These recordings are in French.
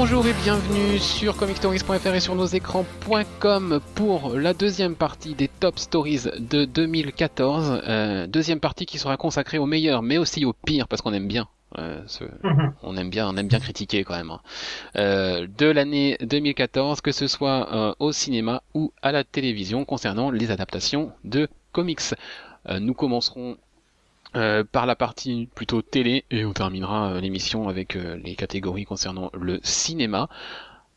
bonjour et bienvenue sur comicstories.fr et sur nos écrans.com pour la deuxième partie des Top Stories de 2014. Euh, deuxième partie qui sera consacrée aux meilleurs mais aussi aux pires parce qu'on aime bien. euh, ce- on aime bien, on aime bien critiquer quand même. hein. Euh, de l'année 2014, que ce soit euh, au cinéma ou à la télévision concernant les adaptations de comics. Euh, nous commencerons euh, par la partie plutôt télé et on terminera euh, l'émission avec euh, les catégories concernant le cinéma.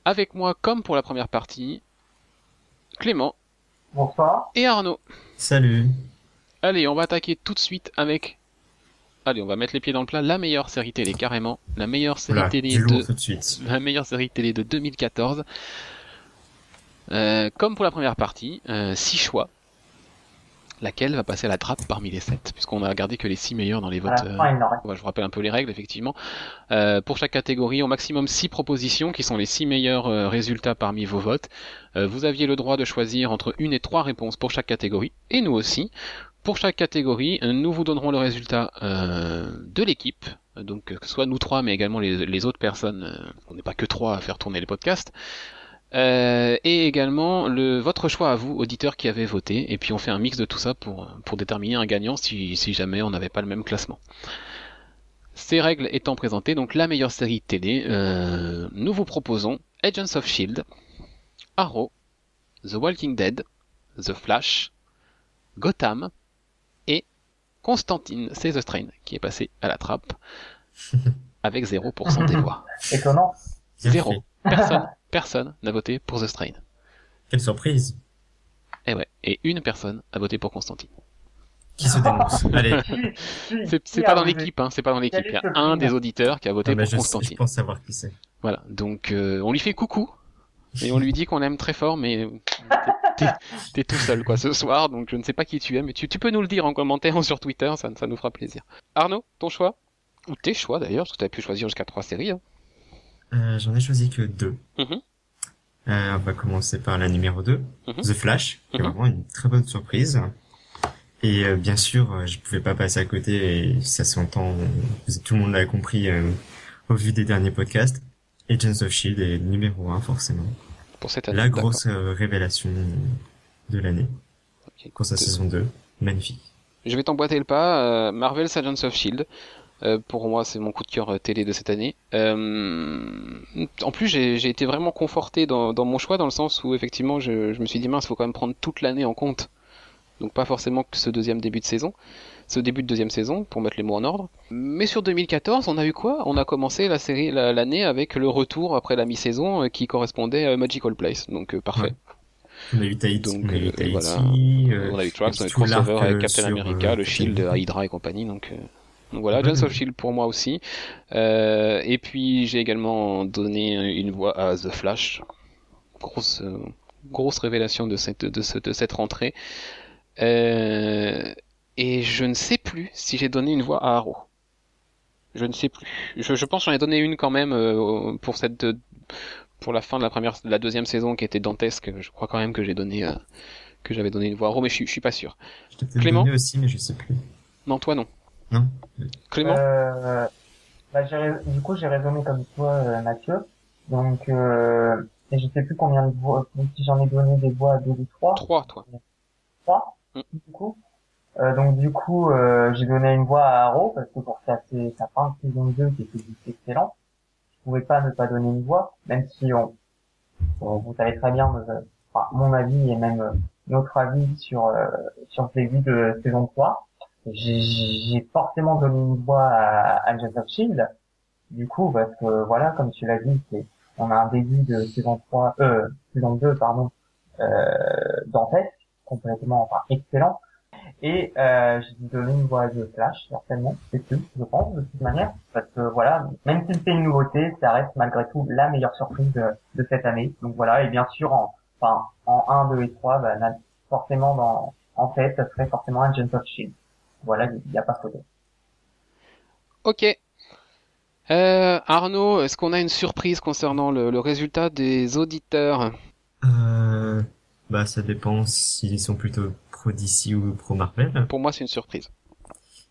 Avec moi, comme pour la première partie, Clément Bonsoir. et Arnaud. Salut. Allez, on va attaquer tout de suite avec. Allez, on va mettre les pieds dans le plat. La meilleure série télé, carrément. La meilleure série Voilà, télé de tout de suite. la meilleure série télé de 2014. Euh, comme pour la première partie, euh, six choix. Laquelle va passer à la trappe parmi les sept, puisqu'on a gardé que les six meilleurs dans les votes. euh, Ouais, je vous rappelle un peu les règles, effectivement. Euh, pour chaque catégorie, au maximum 6 propositions, qui sont les 6 meilleurs euh, résultats parmi vos votes. Euh, vous aviez le droit de choisir entre une et trois réponses pour chaque catégorie, et nous aussi. Pour chaque catégorie, nous vous donnerons le résultat euh, de l'équipe, donc que ce soit nous trois, mais également les, les autres personnes. on n'est pas que trois à faire tourner les podcasts. Euh, et également le, votre choix à vous, auditeurs qui avez voté, et puis on fait un mix de tout ça pour, pour déterminer un gagnant si, si jamais on n'avait pas le même classement. Ces règles étant présentées, donc la meilleure série télé, euh, nous vous proposons Agents of Shield, Arrow, The Walking Dead, The Flash, Gotham et Constantine, c'est The Strain qui est passé à la trappe avec 0% des voix. étonnant. Zéro. Personne, personne n'a voté pour The Strain. Quelle surprise. Et ouais, et une personne a voté pour Constantine. Qui se dénonce Allez. C'est c'est pas dans l'équipe, hein, c'est pas dans l'équipe. Il y a un des auditeurs qui a voté Ah bah, pour Constantine. je pense savoir qui c'est. Voilà, donc euh, on lui fait coucou et on lui dit qu'on l'aime très fort, mais t'es- t'es t'es tout seul quoi ce soir, donc je ne sais pas qui tu es, mais tu, tu peux nous le dire en commentaire ou sur Twitter, ça, ça nous fera plaisir. Arnaud, ton choix? Ou tes choix d'ailleurs, parce que tu as pu choisir jusqu'à trois séries. hein. Euh, J'en ai choisi que deux. Mhm. Euh, on va commencer par la numéro 2, Mhm. The Flash, qui est Mhm. vraiment une très bonne surprise. Et euh, bien sûr, euh, je pouvais pas passer à côté, et ça s'entend, tout le monde l'a compris euh, au vu des derniers podcasts. Agents of Shield est numéro 1 forcément. Pour cette année. La grosse révélation de l'année Ok, pour sa saison 2. Magnifique. Je vais t'emboîter le pas. euh, Marvel's Agents of Shield. Euh, pour moi, c'est mon coup de cœur euh, télé de cette année. Euh, en plus, j'ai été vraiment conforté dans, dans mon choix, dans le sens où effectivement, je, je me suis dit mince, faut quand même prendre toute l'année en compte. Donc pas forcément que ce deuxième début de saison, ce début de deuxième saison, pour mettre les mots en ordre. Mais sur 2014, on a eu quoi? On a commencé la série la- l'année avec le retour après la mi-saison euh, qui correspondait à Magical Place. Donc euh, parfait. Ouais. On a eu Tahiti, Donc, on a eu Tahiti, voilà. on a eu Trax, on a eu Crossover avec Captain sur, America, le Shield, Hydra et compagnie. Donc, donc voilà. Agents of Shield pour moi aussi. Euh, et puis j'ai également donné une voix à The Flash. Grosse, euh, grosse révélation de cette, de, ce- de cette rentrée. Euh, et je ne sais plus si j'ai donné une voix à Arrow. Je ne sais plus. Je, je pense j'en ai donné une quand même euh, pour cette pour la fin de la première, de la deuxième saison qui était dantesque. Je crois quand même que j'ai donné euh, que j'avais donné une voix à Arrow, mais je, suis- je suis pas sûr. Je Clément donné aussi, mais je sais plus. Non, toi non. Non. Clément? Euh, bah, du coup, j'ai raisonné comme toi, euh, Mathieu. Donc, euh, et je sais plus combien de voix, si j'en ai donné des voix à deux ou trois. Trois, toi. Trois, Mm. du coup. Euh, donc, du coup, euh, j'ai donné une voix à Arrow, parce que pour sa, sa fin de saison 2, qui était juste excellent, je pouvais pas ne pas donner une voix, même si on, on- vous savez très bien, euh, enfin, mon avis et même euh, notre avis sur, euh, sur ce début de saison 3. J'ai forcément donné une voix à Agents of Shield. Du coup, parce que voilà, comme tu l'as dit, on a un début de saison 3, euh, saison 2, pardon, euh, dantesque, complètement, enfin, excellent. Et euh, j'ai donné une voix à The Flash, certainement, c'est tout, je pense, de toute manière, parce que voilà, même si c'est une nouveauté, ça reste malgré tout la meilleure surprise de, de cette année. Donc voilà, et bien sûr, en, enfin, en 1, 2 et 3, bah, forcément dans, en fait, ça serait forcément Agents of Shield. Voilà, il n'y a pas photo. Ok. Euh, Arnaud, est-ce qu'on a une surprise concernant le, le résultat des auditeurs? Euh, bah, ça dépend s'ils sont plutôt pro DC ou pro Marvel. Pour moi, c'est une surprise.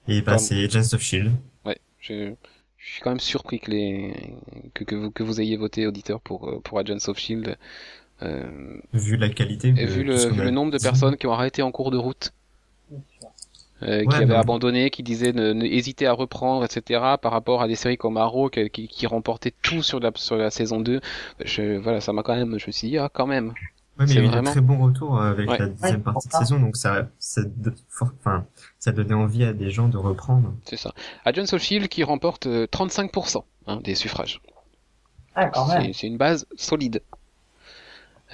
Et bah, Comme- c'est Agents of Shield. Ouais, je, je suis quand même surpris que les que, que vous que vous ayez voté auditeur pour euh, pour Agents of Shield. Euh, Vu la qualité. et vu le, vu le nombre de personnes qui ont arrêté en cours de route, Bien sûr. Euh, Ouais, qui avaient bah. abandonné, qui disaient ne, ne- hésiter à reprendre, etc. Par rapport à des séries comme Arrow qui, qui, qui remportaient tout sur la sur la saison 2. Je, voilà, ça m'a quand même, je me suis dit ah quand même. Ouais, mais il y C'est a eu vraiment- de très bons retours euh, avec Ouais. la deuxième Ouais, partie de saison, donc ça, ça, de- for- enfin, ça donnait envie à des gens de reprendre. C'est ça. Agents of Shield qui remporte euh, 35% hein, des suffrages. Ah, quand même. C'est c'est une base solide.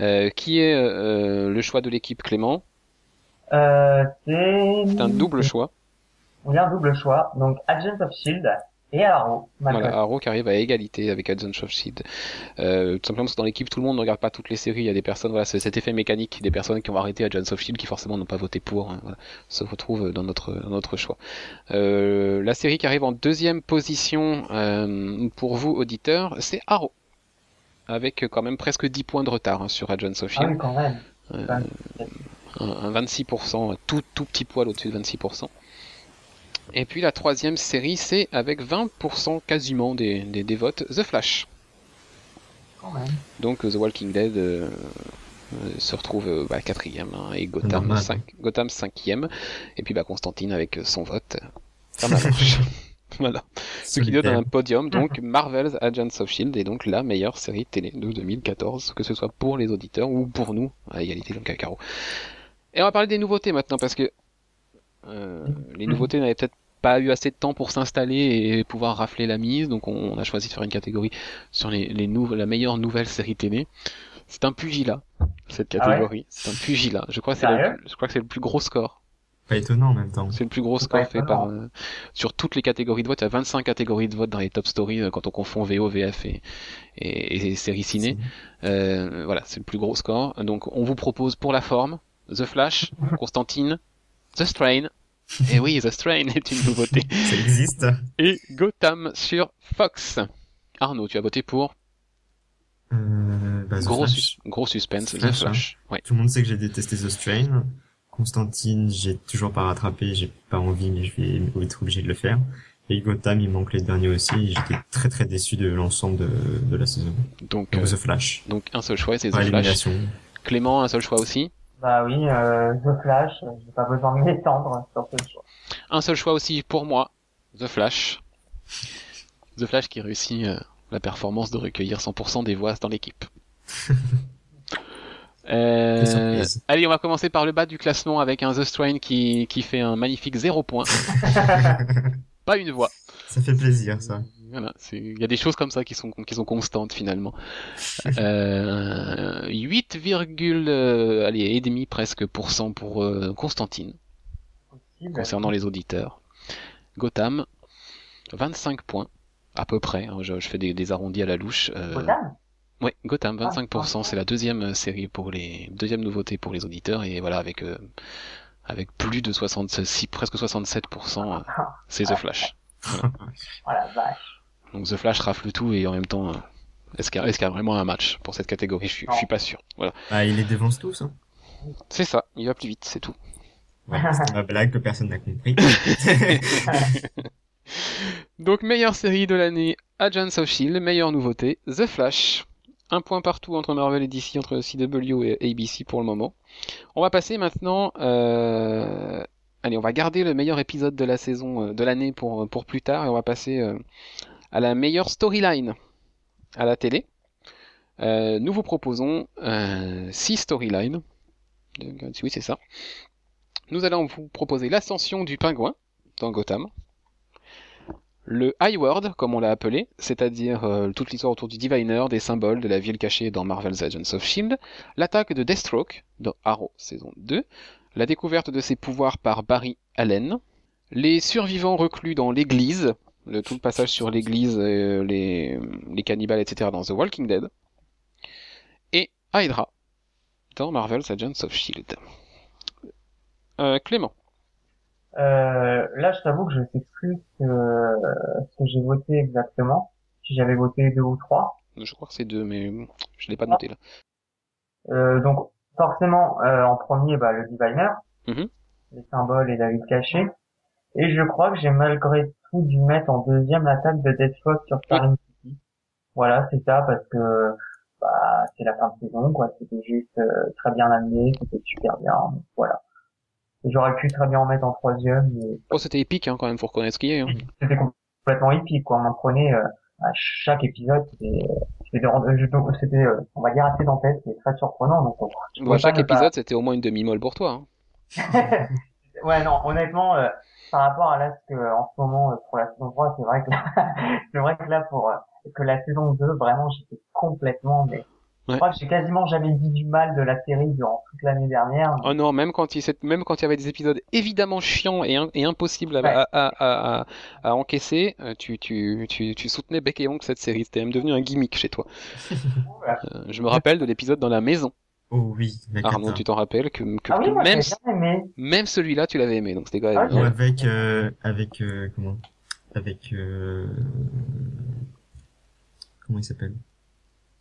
Euh, qui est euh, le choix de l'équipe Clément Euh, c'est... C'est un double choix. Oui, un double choix. Donc, Agents of Shield et Arrow. Voilà. Arrow qui arrive à égalité avec Agents of Shield. Euh, tout simplement parce que dans l'équipe, tout le monde ne regarde pas toutes les séries. Il y a des personnes, voilà, c'est cet effet mécanique, des personnes qui ont arrêté Agents of Shield qui forcément n'ont pas voté pour, hein, voilà, se retrouvent dans notre, dans notre choix. Euh, la série qui arrive en deuxième position euh, pour vous, auditeurs, c'est Arrow. Avec quand même presque 10 points de retard hein, sur Agents of Ah Shield. oui, quand même. Euh. Un, un 26%, un tout, tout petit poil au-dessus de 26%. Et puis la troisième série, c'est avec 20% quasiment des, des, des votes, The Flash. Quand même. Donc The Walking Dead euh, euh, se retrouve euh, bah, quatrième hein, et Gotham, Gotham cinquième. Et puis bah, Constantine avec son vote. Comme la marche. voilà. Ce qui donne un podium, donc Marvel's Agents of Shield est donc la meilleure série télé de 2014, que ce soit pour les auditeurs ou pour nous, à égalité donc à Caro. Et on va parler des nouveautés maintenant, parce que euh, les nouveautés n'avaient peut-être pas eu assez de temps pour s'installer et pouvoir rafler la mise, donc on, on a choisi de faire une catégorie sur les, les nou- la meilleure nouvelle série télé. C'est un pugilat, cette Ah ouais catégorie. c'est un pugilat. Je crois que c'est le, je crois que c'est le plus gros score. Pas étonnant en même temps. C'est le plus gros score fait par euh, sur toutes les catégories de vote. Il y a 25 catégories de vote dans les top stories euh, quand on confond VO, VF et, et, et séries ciné. Euh, voilà, c'est le plus gros score. Donc on vous propose pour la forme The Flash, Constantine, The Strain. Et oui, The Strain est une nouveauté. Ça existe. Et Gotham sur Fox. Arnaud, tu as voté pour Euh, bah, gros, sus- gros suspense, The Flash, hein. Flash. Ouais. Tout le monde sait que j'ai détesté The Strain. Constantine, j'ai toujours pas rattrapé, j'ai pas envie, mais je vais être obligé de le faire. Et Gotham, il manque les derniers aussi. J'étais très très déçu de l'ensemble de, de la saison. Donc, Donc euh, The Flash. donc un seul choix, c'est The Flash. Clément, un seul choix aussi. Bah oui, euh, The Flash, j'ai pas besoin de m'étendre sur ce choix. Un seul choix aussi pour moi, The Flash. The Flash qui réussit euh, la performance de recueillir 100% des voix dans l'équipe. Euh, allez, on va commencer par le bas du classement avec un The Strain qui, qui fait un magnifique 0 point. Pas une voix. Ça fait plaisir, ça. Voilà, c'est- il y a des choses comme ça qui sont, qui sont constantes finalement. Euh, 8, euh, allez, et demi presque pour cent pour euh, Constantine Possible. concernant les auditeurs. Gotham, 25 points à peu près. hein, je, je fais des, des arrondis à la louche. Euh, Gotham? Ouais, Gotham, 25%, Ah, c'est la deuxième série pour les deuxième nouveauté pour les auditeurs et voilà avec avec plus de 66, presque 67%, euh, c'est The Flash. La vache. Donc The Flash rafle tout et en même temps, euh, est-ce qu'il y, a- y vraiment un match pour cette catégorie? Je suis, je suis pas sûr. Voilà, Ah, il les dévance tous, hein. c'est ça. Il va plus vite, c'est tout. Ouais, c'est ma blague que personne n'a compris. Donc meilleure série de l'année, Agents of Shield. Meilleure nouveauté, The Flash. Un point partout entre Marvel et DC, entre CW et ABC pour le moment. On va passer maintenant. Euh... Allez, on va garder le meilleur épisode de la saison euh, de l'année pour pour plus tard et on va passer euh, à la meilleure storyline à la télé. Euh, nous vous proposons euh, six storylines. Euh, Oui, c'est ça. Nous allons vous proposer l'ascension du pingouin dans Gotham le High World, comme on l'a appelé, c'est-à-dire euh, toute l'histoire autour du Diviner, des symboles de la ville cachée dans Marvel's Agents of Shield, l'attaque de Deathstroke dans Arrow saison 2, la découverte de ses pouvoirs par Barry Allen, les survivants reclus dans l'église, le, tout le passage sur l'église, euh, les, les cannibales, etc. dans The Walking Dead, et Hydra dans Marvel's Agents of Shield. Euh, Clément. Euh, là, je t'avoue que je sais plus ce que, ce que j'ai voté exactement. Si j'avais voté deux ou trois. Je crois que c'est deux, mais je l'ai pas noté là. Euh, donc, forcément, euh, en premier, bah, le Diviner. Mhm. Les symboles et la ville cachée. Et je crois que j'ai malgré coup dû mettre en deuxième l'attaque de Deathstroke sur Starling City. Voilà, c'est ça, parce que bah, c'est la fin de saison, quoi. C'était juste euh, très bien amené, c'était super bien. Donc, voilà. J'aurais pu très bien en mettre en troisième, mais Oh, c'était épique hein, quand même, faut reconnaître ce qu'il y a. Hein. c'était complètement épique, quoi. On en prenait euh, à chaque épisode, c'était, c'était, c'était, euh, on va dire assez dantesque et très surprenant. Donc, on- Bon, pouvais chaque pas- épisode, c'était au moins une demi-molle pour toi. Hein. ouais, non, honnêtement, euh, par rapport à là ce que en ce moment euh, pour la saison 3, c'est vrai que c'est vrai que là pour euh, que la saison 2, vraiment, j'étais complètement mais je crois que j'ai quasiment jamais dit du mal de la série durant toute l'année dernière. Oh non, même quand il, s'est- même quand il y avait des épisodes évidemment chiants et, impossibles à, Ouais. à, à, à- à encaisser, euh, tu, tu, tu, tu soutenais bec et ongle cette série. C'était même devenu un gimmick chez toi. Euh, je me rappelle de l'épisode dans la maison. Oh oui, Arnaud, tu t'en rappelles que, que, Ah oui, moi même, aimé. même celui-là, tu l'avais aimé. Donc c'était quand même. Ah, ouais. avec euh, avec euh, comment? Avec euh, comment il s'appelle?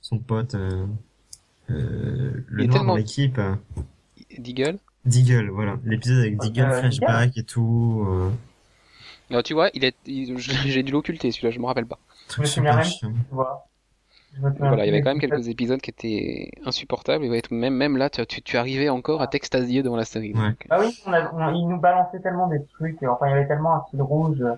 Son pote euh, euh, le noir tellement- dans l'équipe Deagle? Deagle voilà l'épisode avec Deagle Euh, flashback et tout euh, Non, tu vois, il est, il- j'ai dû l'occulter celui-là, je me rappelle pas. truc super chiant Tu vois. Voilà, il y avait quand même quelques épisodes qui étaient insupportables. Et même, même là, tu, tu, tu arrivais encore à t'extasier devant la série. Ouais. Ah oui, on a, on- il nous balançait tellement des trucs, euh, enfin il y avait tellement un fil rouge. euh,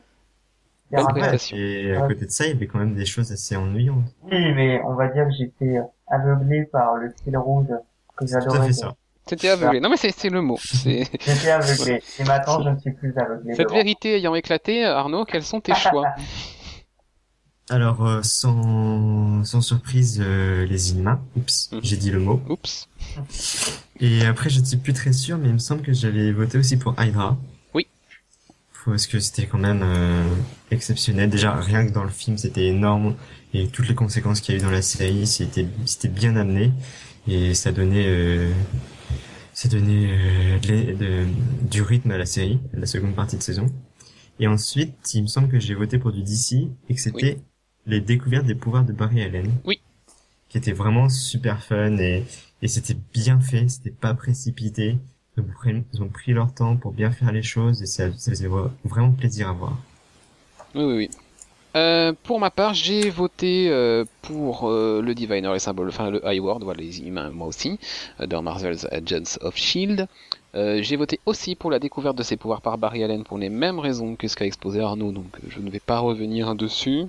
il y a Bonne prestation. et à côté de ça il y avait quand même des choses assez ennuyantes Oui, mais on va dire que j'étais aveuglé par le fil rouge que j'adorais. ça C'était aveuglé. Non, mais c'est c'est le mot. J'étais aveuglé. Et maintenant, je ne suis plus aveuglé. cette devant. vérité ayant éclaté, Arnaud, quels sont tes choix? Alors euh, sans sans surprise euh, les Inhumains oups Mhm. j'ai dit le mot Oups. Et après, je ne suis plus très sûr, mais il me semble que j'avais voté aussi pour Hydra. Oui. Parce que c'était quand même euh, exceptionnel? Déjà, rien que dans le film, c'était énorme. Et toutes les conséquences qu'il y a eu dans la série, c'était c'était bien amené. Et ça donnait, euh, ça donnait euh, de l'é- de- du rythme à la série, à la seconde partie de saison. Et ensuite, il me semble que j'ai voté pour du DC et que c'était les découvertes des pouvoirs de Barry Allen. Oui. Qui était vraiment super fun et, et c'était bien fait, c'était pas précipité. Ils ont, pris, ils ont pris leur temps pour bien faire les choses et ça, ça faisait vra- vraiment plaisir à voir. Oui, oui, oui. Euh, pour ma part, j'ai voté euh, pour euh, le Diviner, les symboles, enfin le High World, voilà, les humains, moi aussi, dans Marvel's Agents of Shield. J'ai voté aussi pour la découverte de ses pouvoirs par Barry Allen pour les mêmes raisons que ce qu'a exposé Arnaud, donc je ne vais pas revenir dessus.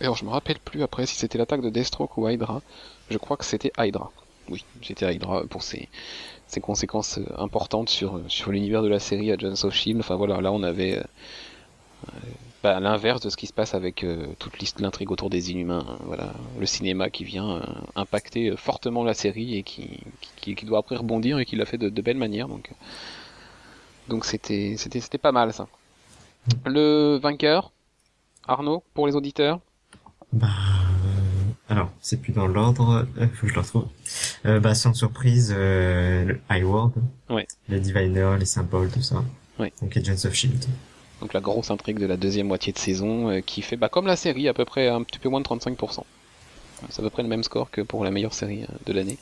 Alors, je me rappelle plus après si c'était l'attaque de Deathstroke ou Hydra. Je crois que c'était Hydra. Oui, c'était Hydra pour ses, ses conséquences euh, importantes sur, euh, sur l'univers de la série Agents of Shield. Enfin voilà, là on avait euh, bah, à l'inverse de ce qui se passe avec euh, toute liste l'intrigue autour des inhumains. hein. voilà, le cinéma qui vient euh, impacter euh, fortement la série et qui, qui, qui doit après rebondir et qui l'a fait de, de belle manière. Donc, euh, donc c'était, c'était, c'était pas mal ça. Le vainqueur, Arnaud, pour les auditeurs? Bah, euh, alors, c'est plus dans l'ordre, euh, faut que je le retrouve. Euh, bah, sans surprise, euh, le High World. Ouais. Les Diviners, les symboles, tout ça. Ouais. Donc Agents of Shield. Donc la grosse intrigue de la deuxième moitié de saison euh, qui fait bah, comme la série à peu près un petit peu moins de 35%. C'est à peu près le même score que pour la meilleure série de l'année.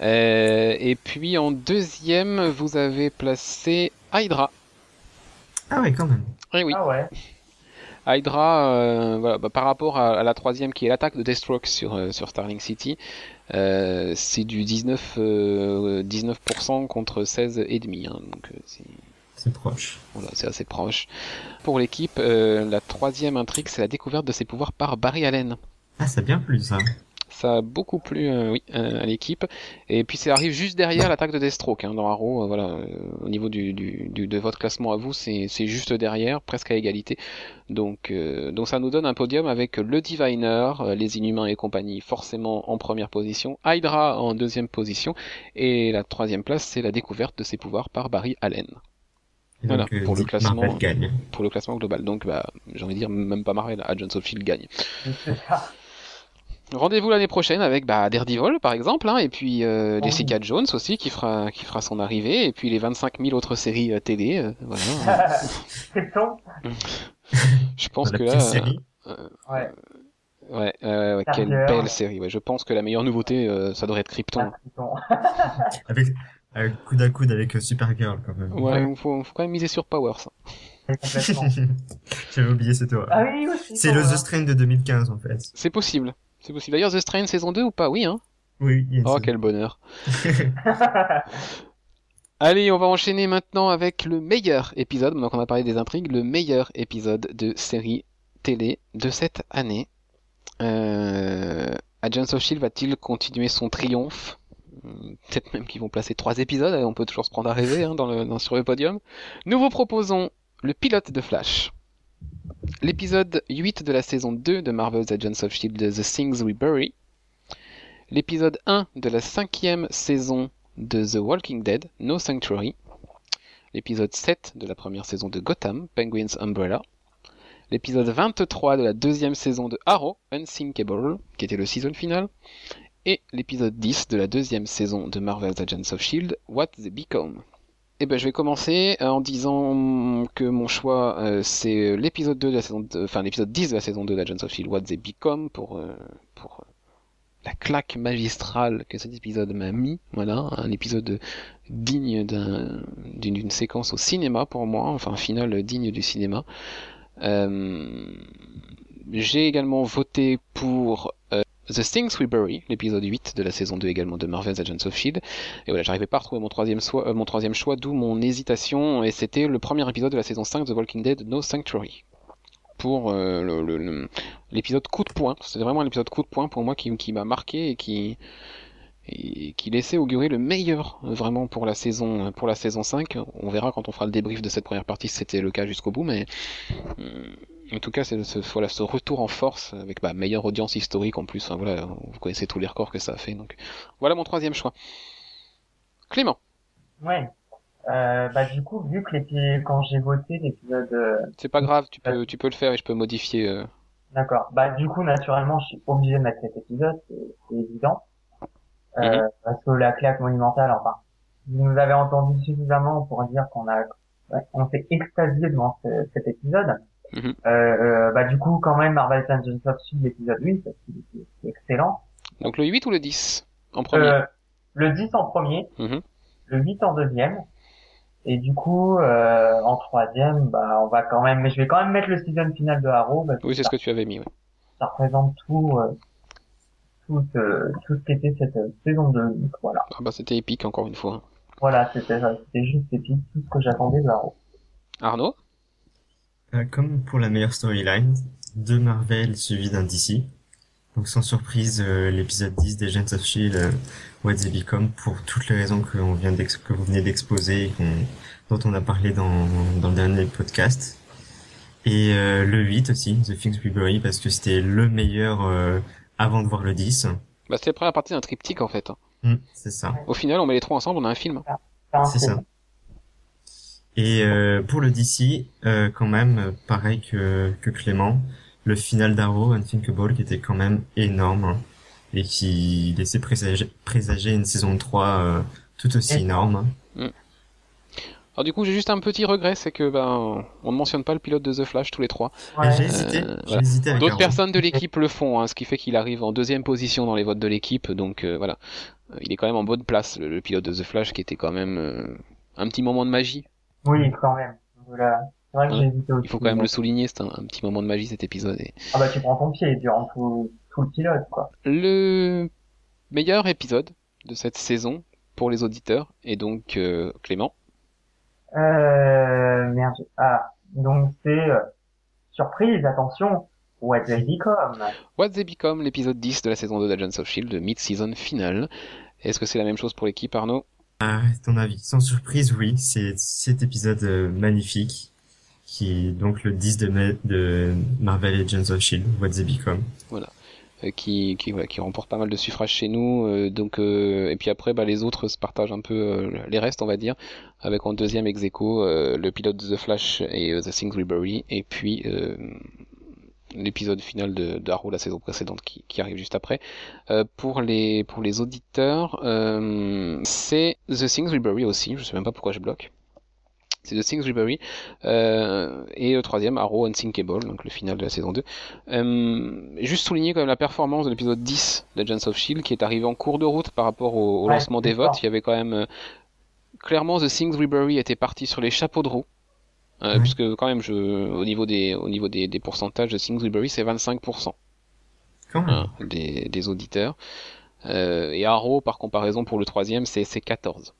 Euh, et puis en deuxième, vous avez placé Hydra. Ah ouais, quand même. Eh oui, Ah ouais. Hydra, euh, voilà, bah, par rapport à, à la troisième qui est l'attaque de Deathstroke sur, euh, sur Starling City, euh, c'est du 19, euh, 19% contre 16,5%. Hein, donc c'est C'est proche. Voilà, c'est assez proche. Pour l'équipe, euh, la troisième intrigue, c'est la découverte de ses pouvoirs par Barry Allen. Ah, ça a bien plu, ça. Ça a beaucoup plu, euh, oui, euh, à l'équipe. Et puis ça arrive juste derrière l'attaque de Deathstroke hein, dans Arrow. euh, voilà, euh, au niveau du, du, du- de votre classement à vous, c'est c'est juste derrière, presque à égalité. Donc, euh, donc ça nous donne un podium avec le Diviner, euh, les Inhumains et compagnie forcément en première position, Hydra en deuxième position, et la troisième place, c'est la découverte de ses pouvoirs par Barry Allen. Voilà, donc, pour le Dick classement, Marvel gagne. pour le classement global. Donc, bah, j'ai envie de dire, même pas Marvel, Agents of Shield gagne. Rendez-vous l'année prochaine avec bah, Daredevil, par exemple, hein, et puis euh, Oh. Jessica Jones aussi, qui fera, qui fera son arrivée, et puis les 25 000 autres séries euh, télé. euh, voilà. C'est ton. Je pense que la là, série. euh, Ouais. ouais, euh, ouais, quelle belle série. Ouais, je pense que la meilleure nouveauté, euh, ça devrait être Krypton. Ah. Avec, avec coude à coude avec euh, Supergirl, quand même. Ouais, faut, faut quand même miser sur Power, ça. J'avais oublié, c'est toi. ah oui, aussi. c'est le euh, The Strain de 2015 en fait. C'est possible. C'est possible. D'ailleurs, The Strain saison 2 ou pas? Oui, hein Oui, Oh, quel bonheur. Allez, on va enchaîner maintenant avec le meilleur épisode. Donc, on a parlé des intrigues. Le meilleur épisode de série télé de cette année. Euh, Agents of Shield va-t-il continuer son triomphe? Hum, Peut-être même qu'ils vont placer trois épisodes. On peut toujours se prendre à rêver hein, dans le, dans- sur le podium. Nous vous proposons le pilote de Flash. L'épisode 8 de la saison 2 de Marvel's Agents of Shield, The Things We Bury. L'épisode 1 de la cinquième saison de The Walking Dead, No Sanctuary. L'épisode 7 de la première saison de Gotham, Penguin's Umbrella. L'épisode 23 de la deuxième saison de Arrow, Unsinkable, qui était le season final. Et l'épisode 10 de la deuxième saison de Marvel's Agents of Shield, What They Become. Eh ben, je vais commencer euh, en disant que mon choix, euh, c'est l'épisode 2 de la saison, de- enfin l'épisode 10 de la saison 2 d'Agents of Shield, What They Become, pour, euh, pour la claque magistrale que cet épisode m'a mis. Voilà, un épisode digne d'un- d'une séquence au cinéma pour moi, enfin un final digne du cinéma. J'ai également voté pour The Things We Bury, l'épisode 8 de la saison 2 également de Marvel's Agents of Shield. Et voilà, j'arrivais pas à retrouver mon troisième, soi- euh, mon troisième choix, d'où mon hésitation, et c'était le premier épisode de la saison 5 de The Walking Dead, No Sanctuary. Pour euh, l'épisode coup de poing, c'était vraiment un épisode coup de poing pour moi qui, m'a marqué et qui, et qui laissait augurer le meilleur vraiment pour la saison pour la saison 5. On verra quand on fera le débrief de cette première partie si c'était le cas jusqu'au bout, mais euh, en tout cas c'est ce, voilà, ce retour en force avec bah, meilleure audience historique en plus. Enfin, voilà, vous connaissez tous les records que ça a fait. Donc voilà mon troisième choix. Clément, Ouais. Euh, bah du coup, vu que l'épi- quand j'ai voté l'épisode, euh, c'est pas grave, tu peux tu peux le faire et je peux modifier. euh, d'accord. Bah du coup, naturellement, je suis obligé de mettre cet épisode, c'est évident, euh, Mhm. parce que la claque monumentale, enfin, vous nous avez entendu suffisamment pour dire qu'on a, ouais, on s'est extasié devant ce- cet épisode. Mhm. Euh, euh, bah du coup, quand même, Marvel Agents of Shield, l'épisode 8, parce qu'il était c'est excellent. Donc le 8 ou le 10 en premier Euh, le 10 en premier, Mhm. le 8 en deuxième. Et du coup, euh, en troisième, bah, on va quand même, mais je vais quand même mettre le season final de Arrow, parce Oui, c'est ce que tu avais mis. ouais. ça représente tout, euh, tout, euh, tout ce qu'était cette saison 2. Donc, voilà. Ah bah c'était épique encore une fois. Voilà, c'était, c'était juste épique, tout ce que j'attendais de Arrow. Arnaud? Comme pour la meilleure storyline, deux Marvel suivi d'un DC. Donc sans surprise, euh, l'épisode 10 des Agents of Shield, euh, What They Become, pour toutes les raisons que, on vient d'ex- que vous venez d'exposer, et dont on a parlé dans, dans le dernier podcast. Et euh, le 8 aussi, The Things We Bury, parce que c'était le meilleur euh, avant de voir le 10. Bah c'était la première partie d'un triptyque en fait. Hmm, c'est ça. Au final, on met les trois ensemble, on a un film. C'est ça. Et euh, pour le DC, euh, quand même, pareil que, que Clément, le final d'Arrow, Unthinkable, qui était quand même énorme hein, et qui laissait présager, présager une saison 3 euh, tout aussi énorme. Alors du coup, j'ai juste un petit regret, c'est que ben on ne mentionne pas le pilote de The Flash tous les trois. Ouais. J'ai hésité, voilà. D'autres personnes de l'équipe le font, hein, ce qui fait qu'il arrive en deuxième position dans les votes de l'équipe. Donc voilà, il est quand même en bonne place, le, le pilote de The Flash, qui était quand même un petit moment de magie. Oui, quand même. Voilà. C'est vrai que Ouais. j'ai hésité aussi. Il faut quand même le souligner, c'est un, un petit moment de magie cet épisode. Et... Ah bah, tu prends ton pied durant tout, tout le pilote, quoi. Le meilleur épisode de cette saison pour les auditeurs est donc euh, Clément. Euh, merde. Ah, donc c'est, euh, surprise, attention, What They Become. What They Become, l'épisode 10 de la saison 2 d'Agents of Shield, mid-season final. Est-ce que c'est la même chose pour l'équipe Arnaud? Ah, ton avis Sans surprise, oui, c'est cet épisode euh, magnifique qui est donc le 10 de, mai- de Marvel Agents of Shield, What They Become. euh, qui, voilà, qui remporte pas mal de suffrages chez nous. euh, donc, et puis après, bah, les autres se partagent un peu les restes, on va dire, avec en deuxième ex le pilote de The Flash et The Things We et puis l'épisode final de d'Arrow la saison précédente qui, qui arrive juste après. Euh, pour les pour les auditeurs, euh, c'est The Things We Bury aussi. Je sais même pas pourquoi je bloque. C'est The Things We Bury. Euh, et le troisième, Arrow Unsinkable, donc le final de la saison 2. Euh, juste souligner quand même la performance de l'épisode 10 d'Agents of Shield qui est arrivé en cours de route par rapport au, au Ouais, lancement des votes. Il y avait quand même euh, clairement The Things We Bury était parti sur les chapeaux de roue euh, Ouais. quand même, je, au niveau des, au niveau des, des pourcentages de Kingsbury, c'est 25% Quand même. hein, des, des auditeurs. Euh, et Arrow, par comparaison, pour le troisième, c'est c'est 14.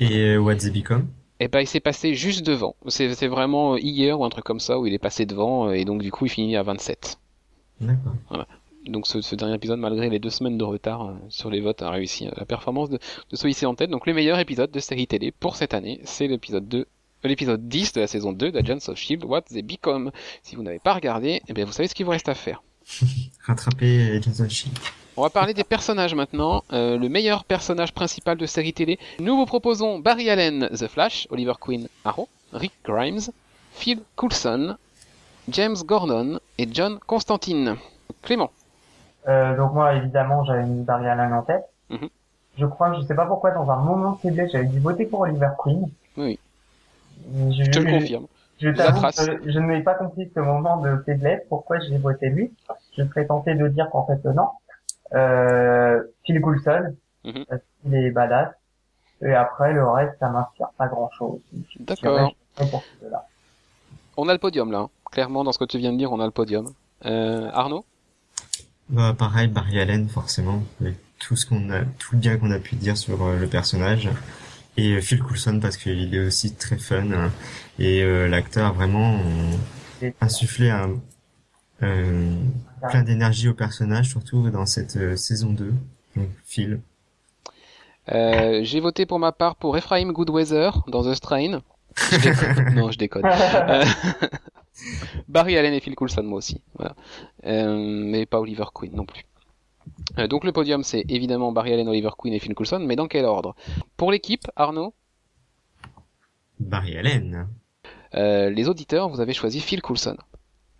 Et euh, What's It Become? Et ben, il s'est passé juste devant. C'est c'est vraiment hier ou un truc comme ça où il est passé devant, euh, et donc du coup, il finit à 27. D'accord. Donc ce, ce dernier épisode, malgré les deux semaines de retard sur les votes, a réussi la performance de, de hisser en tête. Donc le meilleur épisode de série télé pour cette année, c'est l'épisode 2, euh, l'épisode 10 de la saison 2 d'Agents of Shield, What They Become. Si vous n'avez pas regardé, eh bien vous savez ce qu'il vous reste à faire. Rattraper Agents of Shield. On va parler des personnages maintenant. Euh, le meilleur personnage principal de série télé. Nous vous proposons Barry Allen, The Flash, Oliver Queen, Arrow, Rick Grimes, Phil Coulson, James Gordon et John Constantine. Clément. Euh, donc moi, évidemment, j'avais mis Barry Allen en tête. Mhm. Je crois, je sais pas pourquoi, dans un moment de faiblesse, j'avais dû voter pour Oliver Queen. Oui. Je, Je te le confirme. Je La t'avoue trace. que je n'ai pas compris ce moment de faiblesse, pourquoi j'ai voté lui. Je serais tenté de dire qu'en fait, non. Euh, Phil Coulson, Mhm. parce qu'il est badass. Et après, le reste, ça m'inspire pas grand chose. D'accord. On a le podium là. hein. Clairement, dans ce que tu viens de dire, on a le podium. Euh, Arnaud? Bah pareil, Barry Allen forcément, avec tout ce qu'on a, tout le bien qu'on a pu dire sur euh, le personnage. Et euh, Phil Coulson parce qu'il est aussi très fun hein. et euh, l'acteur vraiment euh, insufflé un euh, plein d'énergie au personnage, surtout dans cette euh, saison 2. Donc Phil. J'ai voté pour ma part pour Ephraim Goodweather dans The Strain. Je non, je déconne. Barry Allen et Phil Coulson, moi aussi. Voilà. Mais pas Oliver Queen non plus. Euh, donc le podium, c'est évidemment Barry Allen, Oliver Queen et Phil Coulson, mais dans quel ordre? Pour l'équipe, Arnaud, Barry Allen. euh, les auditeurs, vous avez choisi Phil Coulson.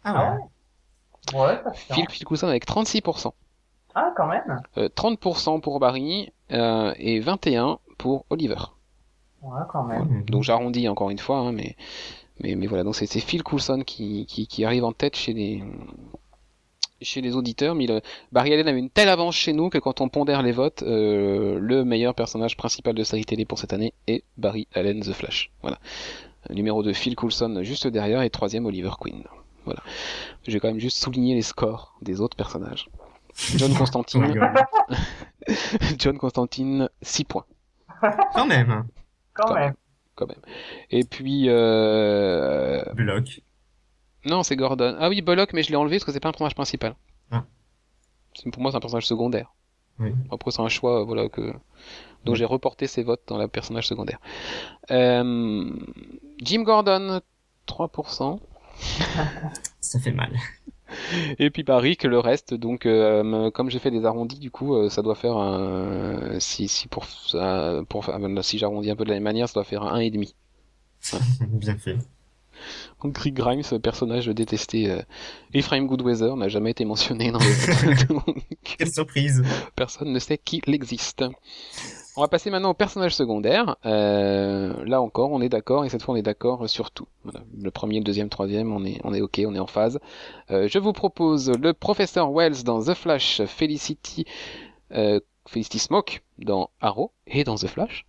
Ah ouais? Ouais, ça se Phil. Phil Coulson avec 36%. Ah, quand même. Euh, 30% pour Barry euh, et 21% pour Oliver. Ouais, quand même. Ouais. Donc j'arrondis encore une fois, hein, mais, mais, mais voilà, donc c'est c'est Phil Coulson qui, qui, qui arrive en tête chez les, chez les auditeurs, mais le, Barry Allen avait une telle avance chez nous que quand on pondère les votes, euh, le meilleur personnage principal de série télé pour cette année est Barry Allen The Flash. Voilà. Euh, Numéro 2, Phil Coulson juste derrière, et troisième, Oliver Queen. Voilà. Je vais quand même juste souligner les scores des autres personnages. John On Constantine. John Constantine, 6 points. Quand même. Quand Quand même. quand même. Et puis, euh... Block. Non, c'est Gordon. Ah oui, Bullock, mais je l'ai enlevé parce que c'est pas un personnage principal. Ah. Pour moi, c'est un personnage secondaire. Oui. Après, c'est un choix, voilà, que... Donc j'ai reporté ses votes dans le personnage secondaire. Euh... Jim Gordon, 3%. Ça fait mal. Et puis Barry, que le reste, donc euh, comme j'ai fait des arrondis, du coup, euh, ça doit faire un... Si, si, pour, ça- pour, si j'arrondis un peu de la même manière, ça doit faire un 1,5. Bien fait. Rick Grimes, personnage détesté. Euh... Ephraim Goodweather n'a jamais été mentionné dans le Donc, Quelle surprise. personne ne sait qu'il existe. On va passer maintenant au personnage secondaire. Euh, là encore, on est d'accord, et cette fois on est d'accord sur tout. Voilà. Le premier, le deuxième, le troisième, on est, on est ok, on est en phase. Euh, je vous propose le professeur Wells dans The Flash, Felicity, euh, Felicity Smoke dans Arrow et dans The Flash.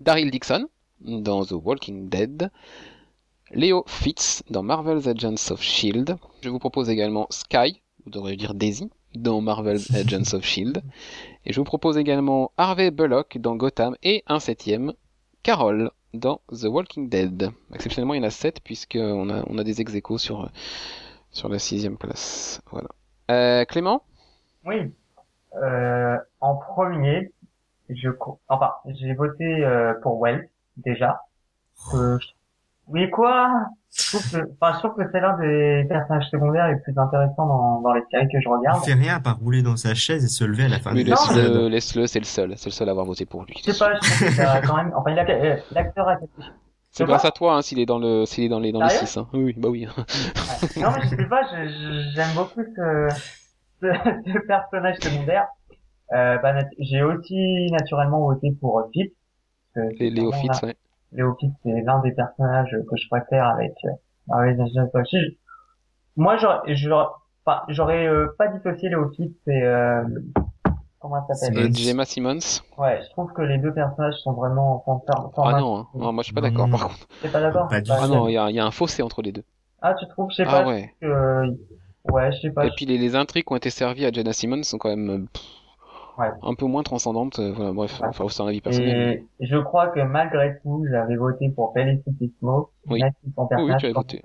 Daryl Dixon dans The Walking Dead. Léo Fitz dans Marvel's Agents of Shield. Je vous propose également Sky, vous devriez dire Daisy, dans Marvel's Agents of Shield. Et je vous propose également Harvey Bullock dans Gotham et un septième, Carol dans The Walking Dead. Exceptionnellement, il y en a sept puisqu'on a, on a des ex sur, sur la sixième place. Voilà. Euh, Clément? Oui. Euh, en premier, je, co- enfin, j'ai voté euh, pour Wells déjà. Euh, je- oui quoi? Je trouve que, enfin, je trouve que c'est l'un des personnages secondaires les plus intéressants dans, dans les séries que je Il regarde. fait rien à part rouler dans sa chaise et se lever à la fin Mais de l'épisode. laisse-le, laisse-le, c'est le seul. C'est le seul à avoir voté pour lui. Je sais pas, je trouve que ça a quand même, enfin, il euh, l'acteur a chose. C'est grâce à toi hein, s'il est dans le s'il est dans les dans les Sérieux? 6 hein. Oui, bah oui. Ouais. Non, mais je sais pas, j'aime beaucoup ce, ce, ce personnage secondaire. Euh, bah, j'ai aussi naturellement voté pour Pip. Léo Fitz, ouais. Léo Pip, c'est l'un des personnages que je préfère avec euh, Marvel's Agents of Shield. Moi, j'aurais, j'aurais, enfin, j'aurais euh, pas dissocié Léo Fitz et, euh, comment elle s'appelle? Gemma Simmons. Ouais, je trouve que les deux personnages sont vraiment en forme. Ah non, hein. non, moi je suis pas d'accord par contre. T'es pas d'accord? Pas Bah, Ah non, il y a, il y a un fossé entre les deux. Ah, tu trouves? Je sais Ah pas. ouais. que- Ouais, je sais pas. Et puis les, les intrigues qui ont été servies à Jenna Simmons sont quand même euh, pff, Ouais. un peu moins transcendantes. euh, Voilà, bref, enfin c'est un avis personnel. Et je crois que malgré tout, j'avais voté pour Felicity Smoke, Oui. même si son personnage tu avais voté.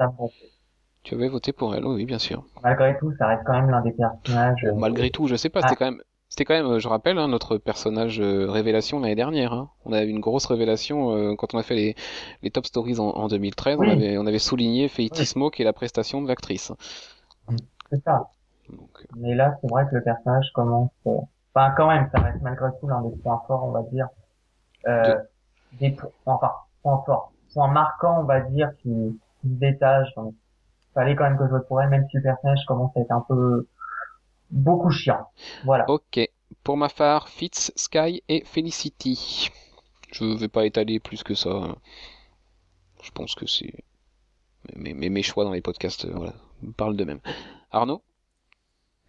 Tu avais voté pour elle, oui, bien sûr. Malgré tout, ça reste quand même l'un des personnages. Bon, euh, malgré tout, je sais pas, Ah. c'était quand même, c'était quand même, euh, je rappelle, hein, notre personnage euh, révélation l'année dernière. Hein. On a eu une grosse révélation euh, quand on a fait les, les top stories en, en 2013. Oui. On avait, on avait souligné Felicity Oui. Smoke et la prestation de l'actrice. C'est ça. Donc, Mais là, c'est vrai que le personnage commence. Enfin, quand même, ça reste malgré tout l'un des points forts, on va dire. Euh, des points, enfin, points forts, points marquants, on va dire, qui, qui se détachent. Donc, fallait quand même que je vote pour elle, même si le personnage commence à être un peu beaucoup chiant. Voilà. Ok. Pour ma part, Fitz, Sky et Felicity. Je vais pas étaler plus que ça. hein. Je pense que c'est mes, mes, mes choix dans les podcasts, euh, voilà, parlent d'eux-mêmes. Arnaud?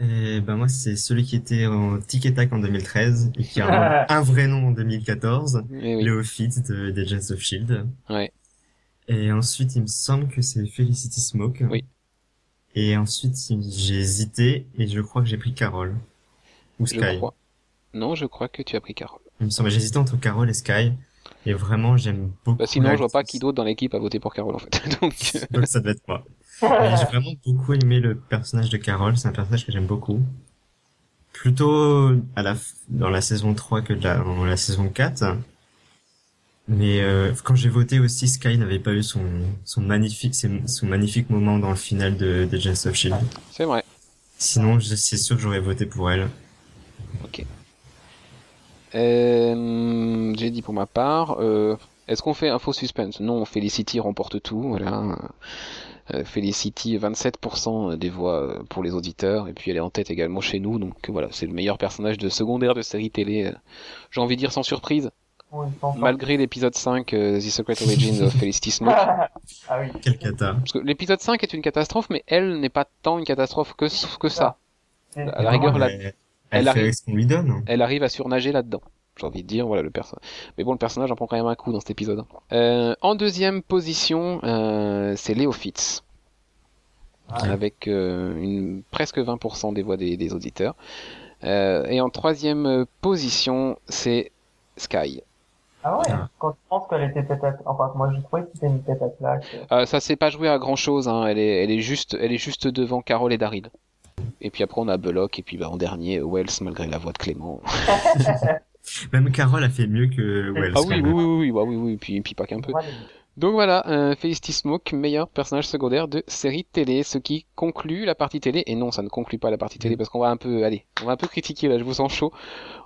Et ben moi, c'est celui qui était en Tic et Tac en 2013 et qui a un, vrai nom en 2014, Eh oui. Léo Fitz de des Agents of Shield. Ouais. Et ensuite, il me semble que c'est Felicity Smoke. Oui. Et ensuite, j'ai hésité et je crois que j'ai pris Carol. Ou Je Sky. crois. Non, je crois que tu as pris Carole. Il me semble, j'ai hésité entre Carol et Sky. Et vraiment, j'aime beaucoup. Bah, sinon, je vois pas qui d'autre dans l'équipe a voté pour Carole en fait. Donc, Donc ça doit être moi. J'ai vraiment beaucoup aimé le personnage de Carol. C'est un personnage que j'aime beaucoup. Plutôt à la, dans la saison 3 que la, dans la saison 4. Mais euh, quand j'ai voté aussi, Sky n'avait pas eu son, son magnifique son son magnifique moment dans le final de, de Agents of Shield. c'est vrai. Sinon, je- c'est sûr que j'aurais voté pour elle. Euh, J'ai dit pour ma part. euh, Est-ce qu'on fait un faux suspense? Non, Felicity remporte tout. Voilà. Euh, Felicity, 27% des voix euh, pour les auditeurs, et puis elle est en tête également chez nous. Donc voilà, c'est le meilleur personnage de secondaire de série télé. euh, J'ai envie de dire sans surprise, Oui, malgré l'épisode 5, euh, The Secret Origins of Felicity Smoke. ah oui. Quel cata. Parce que l'épisode 5 est une catastrophe, mais elle n'est pas tant une catastrophe que, que ça. À la rigueur, Elle, arrive- ce lui donne. Elle arrive à surnager là-dedans. J'ai envie de dire, voilà le personnage. Mais bon, le personnage en prend quand même un coup dans cet épisode. Euh, en deuxième position, euh, c'est Léo Fitz, Ah, avec euh, une presque 20% des voix des, des auditeurs. Et en troisième position, c'est Sky. Ah ouais, quand tu penses qu'elle était à enfin, moi je trouvais que c'était une tête à claque. Euh, ça s'est pas joué à grand chose. Hein. Elle est, elle est juste, elle est juste devant Carole et Daryl. Et puis après on a Bullock et puis bah, en dernier Wells malgré la voix de Clément. Même Carol a fait mieux que Wells. ah oui oui oui oui bah oui oui puis, puis pas qu'un peu. Donc voilà, euh, Felicity Smoke, meilleur personnage secondaire de série télé, ce qui conclut la partie télé. Et non, ça ne conclut pas la partie télé parce qu'on va un peu, allez, on va un peu critiquer là, je vous sens chaud.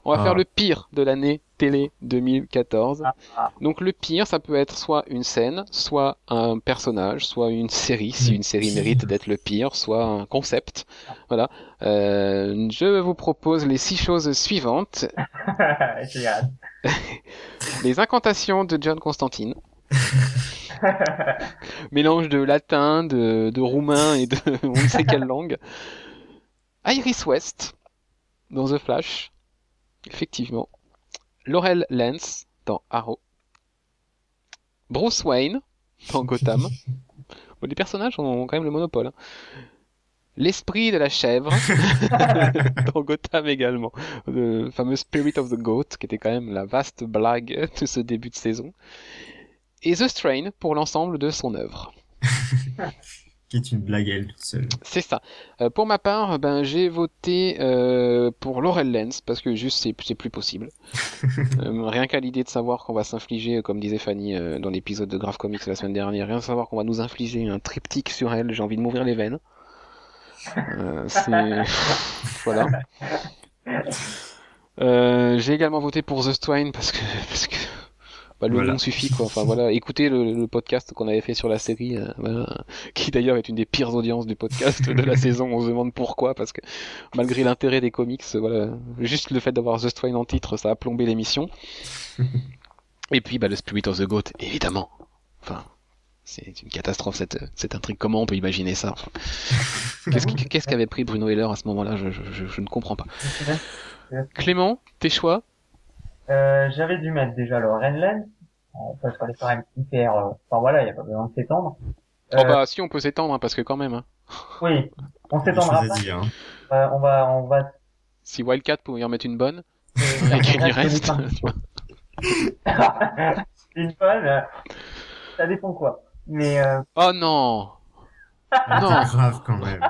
On va Ah. faire le pire de l'année télé 2014. Ah, ah. Donc le pire, ça peut être soit une scène, soit un personnage, soit une série, si Le une série mérite d'être le pire, soit un concept. Voilà. Euh, je vous propose les six choses suivantes. Les incantations de John Constantine. mélange de latin, de, de roumain et de on ne sait quelle langue. Iris West dans The Flash, effectivement. Laurel Lance dans Arrow. Bruce Wayne dans Gotham. Bon, les personnages ont quand même le monopole. hein. L'esprit de la chèvre dans Gotham également. Le fameux Spirit of the Goat, qui était quand même la vaste blague de ce début de saison. Et The Strain pour l'ensemble de son œuvre. Qui est une blague elle toute seule. C'est ça. Euh, pour ma part, ben j'ai voté euh, pour Laurel Lens parce que juste c'est c'est plus possible. Euh, rien qu'à l'idée de savoir qu'on va s'infliger, comme disait Fanny dans l'épisode de Grave Comics la semaine dernière, rien de savoir qu'on va nous infliger un triptyque sur elle, j'ai envie de m'ouvrir les veines. C'est voilà. J'ai également voté pour The Strain parce que parce que bah, le Voilà. nom suffit quoi. Enfin voilà, écoutez le, le podcast qu'on avait fait sur la série, euh, voilà, qui d'ailleurs est une des pires audiences du podcast de la saison. On se demande pourquoi parce que malgré l'intérêt des comics, voilà, juste le fait d'avoir The Strain en titre, ça a plombé l'émission. Et puis bah le Spirit of the Goat, évidemment. Enfin. C'est une catastrophe cette, cette intrigue. Comment on peut imaginer ça Enfin, Qu'est-ce qu'avait pris Bruno Heller à ce moment-là? Je, je- je- je ne comprends pas. Clément, tes choix? Euh, j'avais dû mettre déjà le Renlen, euh, parce qu'elle est quand même hyper, euh, enfin voilà, il y a pas besoin de s'étendre. Oh Euh, bah si on peut s'étendre hein, parce que quand même. hein. Oui, on s'étendra pas. dire. hein. Euh, on va, on va. Si Wildcat pouvait y en mettre une bonne, et qu'il y on reste. Une bonne, euh, ça dépend quoi. Mais euh, Oh non Ah, Non. C'est grave quand même.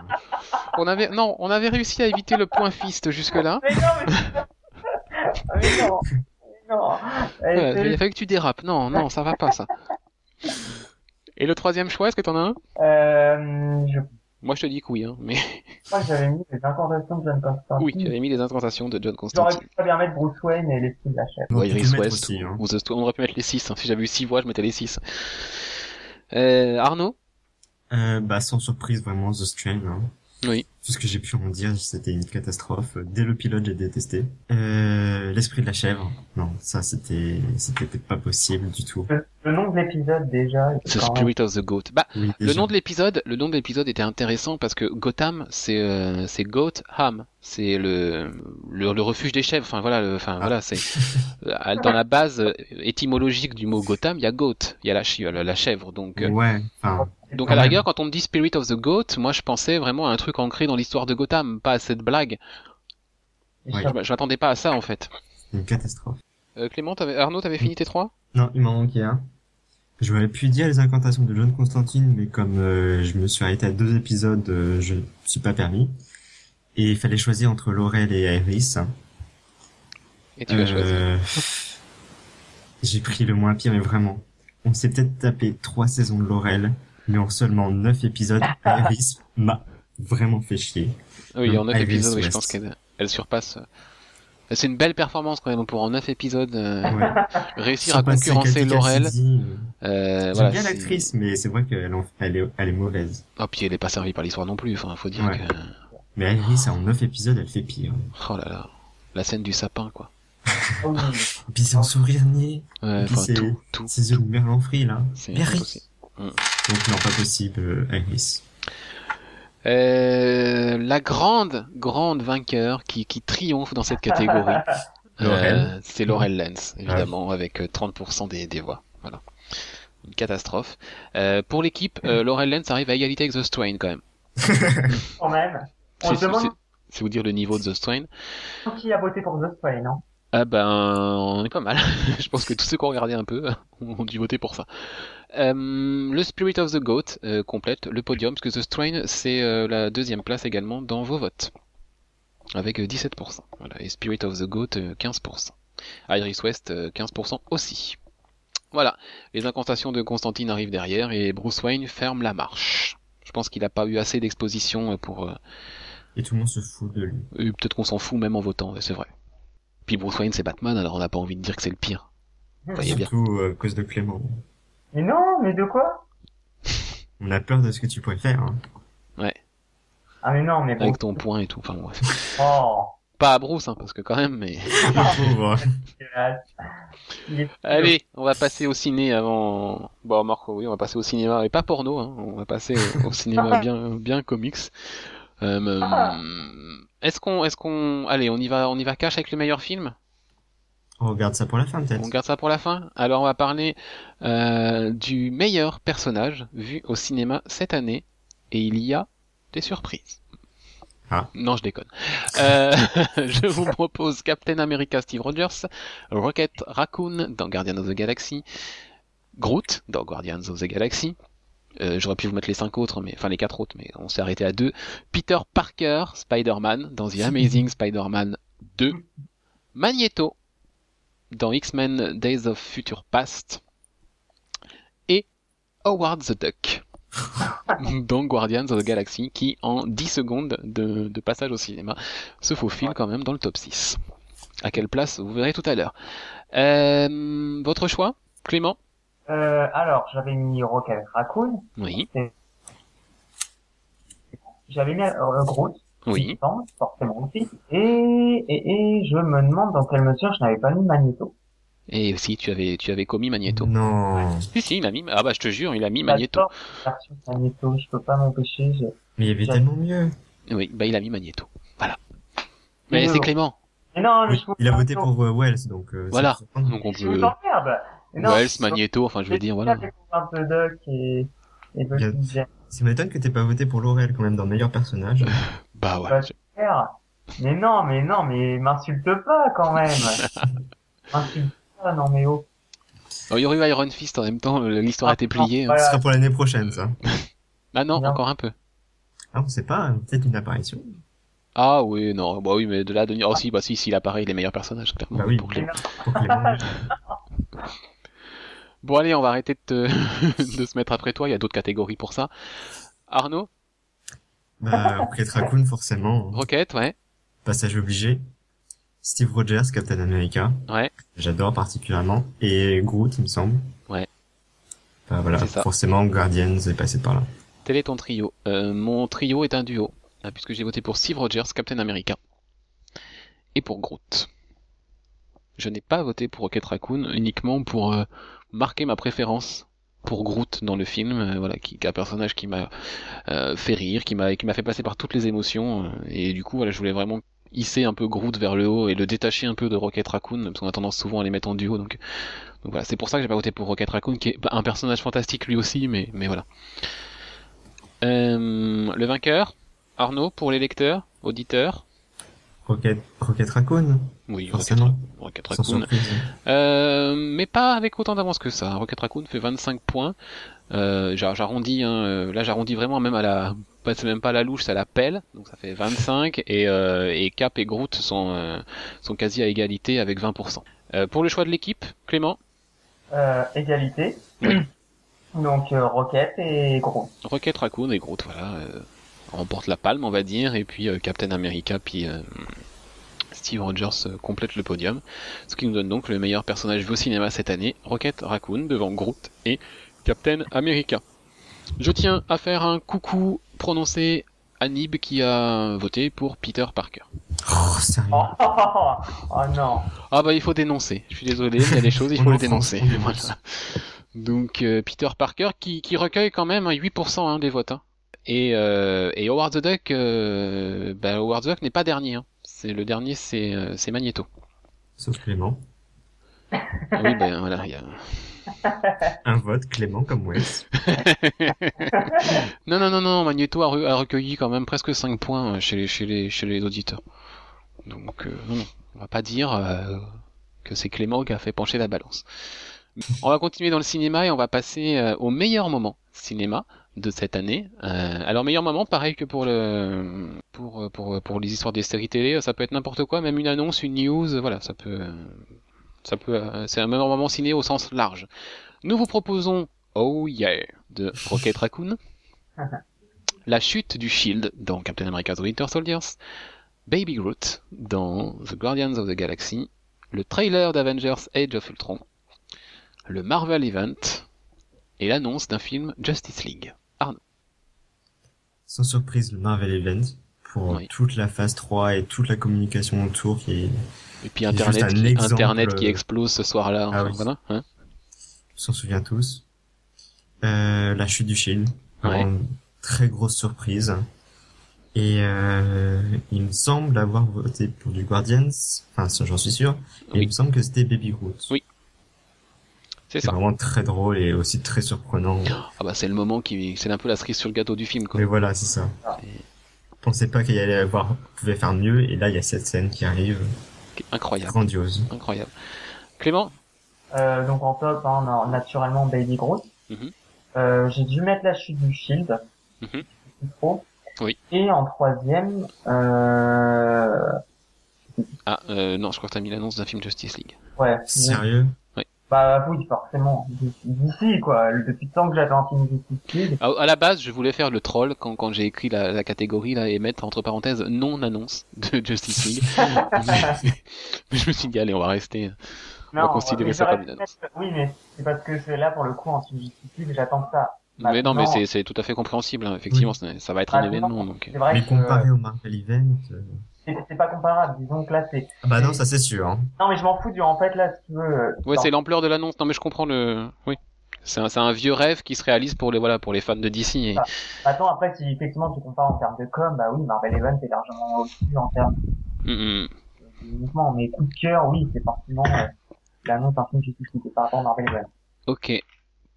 On avait non, on avait réussi à éviter le point fist jusque là. mais non, mais, mais non, mais non. Il a fallu que tu dérapes. Non, non, ça va pas ça. Et le troisième choix, est-ce que t'en as un? Euh, je Moi je te dis que oui, hein, mais crois que j'avais mis les incantations de John Constantine. oui, tu avais mis les incantations de John J'aurais Constantine. pu très bien mettre Bruce Wayne et l'esprit de la chef. On Ou peut Iris West, aussi, ou- hein. ou on aurait pu mettre les 6. Si j'avais eu 6 voix, je mettais les 6. Euh, Arnaud? Euh, bah, sans surprise, vraiment, The Strain. Hein. Oui. Tout ce que j'ai pu en dire, c'était une catastrophe. Dès le pilote, j'ai détesté. Euh, l'esprit de la chèvre. Non, ça, c'était, c'était pas possible du tout. Le, le nom de l'épisode déjà. The Spirit of the Goat. Bah, Oui, le nom de l'épisode, le nom de l'épisode était intéressant parce que Gotham, c'est euh, c'est Goat Ham, c'est le, le le refuge des chèvres. Enfin voilà, le- enfin voilà, c'est euh, dans la base euh, étymologique du mot Gotham, il y a goat, il y a la, la, la chèvre. Donc Ouais, enfin, donc à la rigueur, quand on me dit Spirit of the Goat, moi je pensais vraiment à un truc ancré dans l'histoire de Gotham, pas à cette blague. Je, je m'attendais pas à ça en fait. une catastrophe. Euh, Clément, t'avais- Arnaud, t'avais fini tes trois? Non, il m'en manquait un. J'aurais pu dire les incantations de John Constantine, mais comme euh, je me suis arrêté à deux épisodes, euh, je ne me suis pas permis. Et il fallait choisir entre Laurel et Iris. Et tu choisi. Euh, J'ai pris le moins pire, mais vraiment. On s'est peut-être tapé trois saisons de Laurel, mais en seulement neuf épisodes, Iris m'a vraiment fait chier. Oui, en 9 Iris épisodes, oui, je pense qu'elle elle surpasse. euh, C'est une belle performance quand même pour en 9 épisodes euh, Ouais. réussir à concurrencer Laurel. Euh, Euh, J'aime voilà, bien c'est- l'actrice, mais c'est vrai qu'elle en- elle est, elle est mauvaise. Oh, puis elle est pas servie par l'histoire non plus. Enfin, faut dire Ouais. que. Mais Iris, en neuf épisodes, elle fait pire. Oh là là, la scène du sapin quoi. Oh oui. Et puis c'est en sourire niais. Ouais, enfin c'est- tout, tout. De merlan frit, là. C'est impossible. Donc non, pas possible, euh, Iris. Euh, la grande, grande vainqueur qui, qui triomphe dans cette catégorie, euh, c'est Laurel Lens, évidemment, avec euh, 30% des, des voix. Voilà. Une catastrophe. Euh, pour l'équipe, euh, Laurel Lens arrive à égalité avec The Strain quand même. Quand même. On C'est demande c'est- c'est vous dire le niveau de The Strain. qui a voté pour The Spray, non? Ah ben, on est pas mal. Je pense que tous ceux qui ont regardé un peu ont dû voter pour ça. Euh, le Spirit of the Goat euh, complète le podium, parce que The Strain, c'est euh, la deuxième place également dans vos votes. Avec euh, 17%. Voilà. Et Spirit of the Goat, euh, 15%. Iris West, euh, 15% aussi. Voilà. Les incantations de Constantine arrivent derrière, et Bruce Wayne ferme la marche. Je pense qu'il n'a pas eu assez d'exposition pour... Et tout le monde se fout de lui. Peut-être qu'on s'en fout même en votant, c'est vrai. Puis Bruce Wayne, c'est Batman, alors on n'a pas envie de dire que c'est le pire. Voyez bien. Surtout euh, à cause de Clément. Mais non, mais de quoi? On a peur de ce que tu pourrais faire. Hein. Ah mais non, mais bon. avec ton point et tout. Enfin, bref. Oh. Pas à Bruce, hein, parce que quand même, mais. Allez, on va passer au ciné avant. Bon, Marco, oui, on va passer au cinéma, et pas porno, hein. On va passer au, au cinéma bien, bien comics. Euh, euh, est-ce qu'on, est-ce qu'on, allez, on y va, on y va cash avec le meilleur film? On regarde ça pour la fin, peut-être. On garde ça pour la fin? Alors, on va parler euh, du meilleur personnage vu au cinéma cette année, et il y a des surprises. Ah. Non, je déconne. Euh, je vous propose Captain America Steve Rogers, Rocket Raccoon dans Guardians of the Galaxy, Groot dans Guardians of the Galaxy. Euh, J'aurais pu vous mettre les cinq autres, mais enfin les quatre autres, mais on s'est arrêté à deux. Peter Parker, Spider-Man dans The Amazing Spider-Man 2, Magneto dans X-Men Days of Future Past et Howard the Duck dans Guardians of the Galaxy qui en 10 secondes de, de passage au cinéma se faufile quand même dans le top 6. À quelle place vous verrez tout à l'heure. Euh, votre choix, Clément? Euh, alors, j'avais mis Rocket Raccoon. Oui, J'avais mis euh, Groot. oui. forcément aussi. Et, et, et je me demande dans quelle mesure je n'avais pas mis Magneto. Et si tu avais tu avais commis Magneto. Non. Si si, il a mis. Ah bah je te jure, il a mis Magneto. Magneto, je peux pas m'empêcher. je- Mais il y avait tellement mieux. Oui, bah il a mis Magneto. Voilà. Mais Mais c'est. Clément. Mais non, mais Oui, je vous il a voté pour euh, Wells, donc euh, Voilà. Donc on Je vous peut. emmerde. Wells, Magneto, enfin je veux dire, voilà. Avec un peu Doc et, et. Ça m'étonne que t'aies pas voté pour Laurel quand même dans meilleur personnage. Bah ouais. Bah. Mais non, mais non, mais m'insulte pas quand même. m'insulte pas, non mais oh. Oh, il y aurait eu Iron Fist en même temps, l'histoire a été pliée. hein. Voilà. Ce sera pour l'année prochaine, ça. Ah non, Non. encore un peu. Ah, on sait pas, peut-être une apparition. Ah oui, non, bah oui, mais de là, de... oh si, bah si, s'il apparaît, les meilleurs personnages, clairement. Bah oui. pour Clément. Pour Clément. Bon allez, on va arrêter de, te- de se mettre après toi, il y a d'autres catégories pour ça. Arnaud, bah, Rocket Raccoon, forcément. Rocket, ouais, Passage obligé. Steve Rogers, Captain America. ouais, J'adore particulièrement. Et Groot, il me semble. Ouais. Bah voilà, forcément, Guardians est passé par là. tel est ton trio. Euh, mon trio est un duo, euh, puisque j'ai voté pour Steve Rogers, Captain America, et pour Groot. Je n'ai pas voté pour Rocket Raccoon uniquement pour euh, marquer ma préférence pour Groot dans le film, euh, voilà, qui, est un personnage qui m'a euh, fait rire, qui m'a qui m'a fait passer par toutes les émotions, euh, et du coup voilà, je voulais vraiment hisser un peu Groot vers le haut et le détacher un peu de Rocket Raccoon, parce qu'on a tendance souvent à les mettre en duo, donc, donc voilà, c'est pour ça que j'ai pas voté pour Rocket Raccoon, qui est un personnage fantastique lui aussi, mais mais voilà. Le vainqueur, Arnaud, pour les lecteurs, auditeurs. Rocket, Rocket Raccoon, Oui, Rocket, forcément. Rocket Sans Raccoon. Euh, mais pas avec autant d'avance que ça. Rocket Raccoon fait 25 points. Euh, j'a- j'arrondis, hein, euh, là j'arrondis vraiment même à la, pas- c'est même pas à la louche, c'est à la pelle. Donc ça fait 25 et, euh, et Cap et Groot sont, euh, sont quasi à égalité avec 20%. Euh, pour le choix de l'équipe, Clément, Euh, égalité. Donc euh, Rocket et Gros. Rocket Raccoon et Groot, voilà, remportent la palme, on va dire, et puis euh, Captain America, puis euh, Steve Rogers euh, complète le podium, ce qui nous donne donc le meilleur personnage vu au cinéma cette année, Rocket Raccoon, devant Groot et Captain America. Je tiens à faire un coucou prononcé à Nib qui a voté pour Peter Parker. Oh, sérieux. Oh, oh, oh, oh, non. Ah bah il faut dénoncer, je suis désolé, il y a des choses, il faut les dénoncer. Voilà. Donc euh, Peter Parker qui, qui recueille quand même hein, 8% hein, des votes. hein. Et, euh, et Howard the Duck, euh, bah, Howard the Duck n'est pas dernier. hein. C'est le dernier, c'est euh, c'est Magneto. Sauf Clément. Oui, ben voilà. il Y a... Un vote, Clément comme Wells. Non, non, non, non, Magneto a, re- a recueilli quand même presque 5 points euh, chez les, chez les, chez les auditeurs. Donc, euh, non, non, on va pas dire euh, que c'est Clément qui a fait pencher la balance. On va continuer dans le cinéma et on va passer au meilleur moment cinéma de cette année. Euh, alors meilleur moment, pareil que pour le pour pour pour les histoires des séries télé, ça peut être n'importe quoi, même une annonce, une news, voilà, ça peut ça peut euh, c'est un meilleur moment ciné au sens large. Nous vous proposons Oh Yeah de Rocket Raccoon. La chute du Shield dans Captain America's Winter Soldiers, Baby Groot dans The Guardians of the Galaxy, le trailer d'Avengers Age of Ultron, le Marvel Event et l'annonce d'un film Justice League. Sans surprise, le Marvel Event. Pour Oui. toute la phase 3 et toute la communication autour qui est, Et puis Internet, qui, exemple, Internet qui euh, explose ce soir-là. Ah enfin, oui. voilà, hein. on s'en souvient tous. Euh, la chute du Shield. Très grosse surprise. Et euh, il me semble avoir voté pour du Guardians, enfin ça, j'en suis sûr. Et Oui. il me semble que c'était Baby Groot. Oui. C'est ça. vraiment très drôle et aussi très surprenant. Ah bah c'est le moment qui, c'est un peu la cerise sur le gâteau du film quoi. Mais voilà, c'est ça. Ah. Je pensais pas qu'il y allait avoir, pouvait faire mieux, et là il y a cette scène qui arrive, Incroyable, grandiose. incroyable. Clément, Euh, donc en top, hein, na- naturellement Baby Groot. Mhm. Euh, j'ai dû mettre la chute du Shield. Mhm. C'est trop. Oui. Et en troisième, euh... ah euh, non, je crois que t'as mis l'annonce d'un film Justice League. ouais. Sérieux? Bah oui, forcément. D'ici, quoi. Depuis le temps que j'attends un film Justice League. À, à la base, je voulais faire le troll quand, quand j'ai écrit la, la catégorie là et mettre entre parenthèses non annonce de Justice League. mais, mais je me suis dit allez, on va rester. On va considérer mais ça comme une mettre- Oui, mais c'est parce que c'est là, pour le coup, en film Justice League, j'attends ça. Mais non, mais c'est c'est tout à fait compréhensible. hein. Effectivement, ça- ça va être un Maintenant, événement donc. C'est vrai Mais que comparé au Marvel Event, euh, c'est pas comparable. Disons que là, c'est... ah bah non, ça c'est sûr. Hein. Non, mais je m'en fous du... En fait, là, si tu veux... euh, Ouais, c'est l'ampleur de l'annonce. Non, mais je comprends le. Oui. C'est un, c'est un vieux rêve qui se réalise pour les voilà pour les fans de DC. Et... Ah. Attends, après, si effectivement tu compares en termes de com, bah oui, Marvel Event est largement au-dessus en termes Mm, mm. uniquement. Mais coup de cœur, oui, c'est forcément euh, l'annonce d'un film Justice League par rapport à Marvel Event. Ok.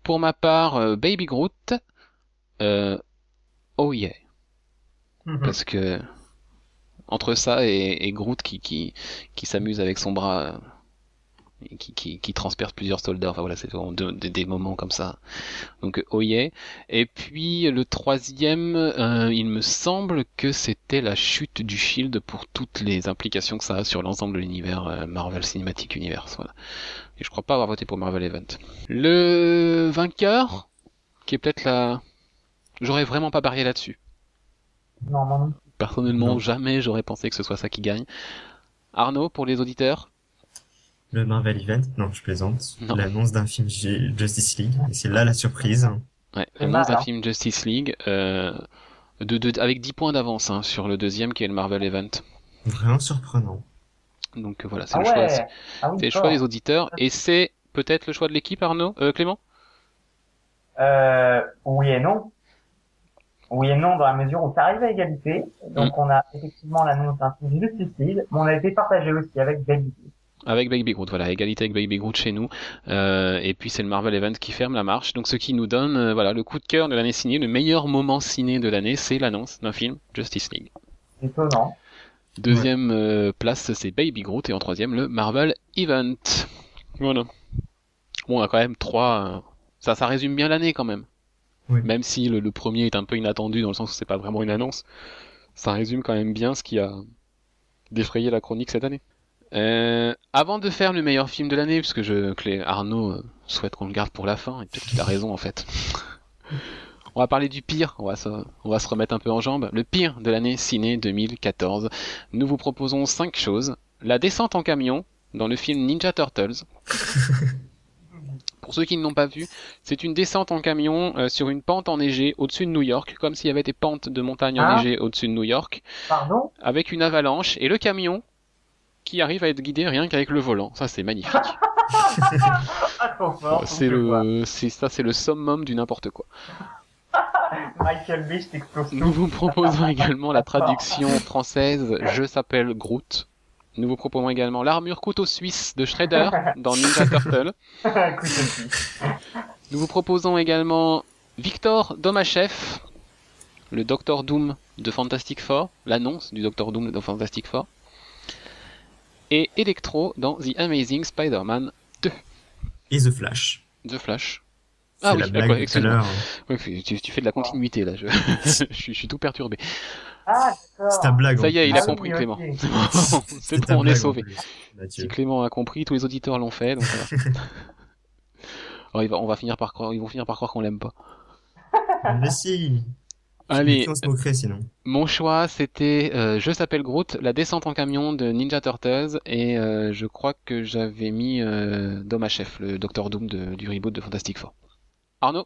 Pour ma part, euh, Baby Groot. Euh, oh yeah. Mhm. Parce que entre ça et, et Groot qui, qui, qui s'amuse avec son bras euh, et qui, qui, qui transperce plusieurs soldats, enfin voilà, c'est vraiment de- de- des moments comme ça. Donc oh yeah. Et puis le troisième, euh, il me semble que c'était la chute du Shield pour toutes les implications que ça a sur l'ensemble de l'univers euh, Marvel Cinematic Universe. Voilà. Et je crois pas avoir voté pour Marvel Event. Le vainqueur, qui est peut-être la... J'aurais vraiment pas parié là-dessus. Non, non, non. Personnellement, Non. jamais j'aurais pensé que ce soit ça qui gagne. Arnaud, pour les auditeurs Le Marvel Event, non, je plaisante. Non. L'annonce d'un film G- Justice League. Et c'est là la surprise. Ouais, C'est annonce mal, d'un film Justice League, euh, de, de- avec 10 points d'avance hein, sur le deuxième qui est le Marvel Event. Vraiment surprenant. Donc euh, voilà, c'est Ah le, choix, ouais. c'est Ah oui, c'est le choix des auditeurs et c'est peut-être le choix de l'équipe, Arnaud euh, Clément? Euh, oui et non. Oui et non dans la mesure où ça arrive à égalité. Donc on a effectivement l'annonce d'un film Justice League, mais on a été partagé aussi avec Baby. Avec Baby Groot, voilà, égalité avec Baby Groot chez nous. Euh, et puis c'est le Marvel Event qui ferme la marche. Donc ce qui nous donne euh, voilà le coup de cœur de l'année ciné, le meilleur moment ciné de l'année, c'est l'annonce d'un film Justice League. Étonnant. Deuxième euh, place, c'est Baby Groot et en troisième le Marvel Event. Voilà. Bon, on a quand même trois. euh, Ça, ça résume bien l'année quand même. Oui. Même si le, le premier est un peu inattendu dans le sens où c'est pas vraiment une annonce, ça résume quand même bien ce qui a défrayé la chronique cette année. Euh, avant de faire le meilleur film de l'année, puisque je, Clé, Arnaud euh, souhaite qu'on le garde pour la fin, et peut-être qu'il a raison en fait. On va parler du pire, on va, se, on va se remettre un peu en jambe. Le pire de l'année ciné 2014. Nous vous proposons cinq choses. La descente en camion dans le film Ninja Turtles. Pour ceux qui ne l'ont pas vu, c'est une descente en camion euh, sur une pente enneigée au-dessus de New York, comme s'il y avait des pentes de montagnes Ah. enneigées au-dessus de New York, Pardon? avec une avalanche et le camion qui arrive à être guidé rien qu'avec le volant. Ça, c'est magnifique. Ah, c'est le, ça, c'est le summum du n'importe quoi. Michael Nous vous proposons également la traduction française Je s'appelle Groot. Nous vous proposons également l'armure couteau suisse de Shredder dans Ninja Turtle. Nous vous proposons également Victor Domachev, le Docteur Doom de Fantastic Four, l'annonce du Docteur Doom de Fantastic Four, et Electro dans The Amazing Spider-Man Et The Flash. The Flash. Ah oui, la blague de tout à excuse-moi. l'heure. Ouais, tu, tu fais de la continuité là, je, je, suis, je suis tout perturbé. Ah. C'est ta blague. Ça y est, il a Ah compris oui, Clément. C'est bon, on est sauvé. Si. Clément a compris, tous les auditeurs l'ont fait, donc voilà. Alors, il va- on va finir par croire, ils vont finir par croire qu'on l'aime pas. Mais si. Allez, On se moquerait sinon. mon choix c'était euh, Je s'appelle Groot, la descente en camion de Ninja Turtles, et euh, je crois que j'avais mis euh, Domachev, le Docteur Doom de- du reboot de Fantastic Four. Arnaud?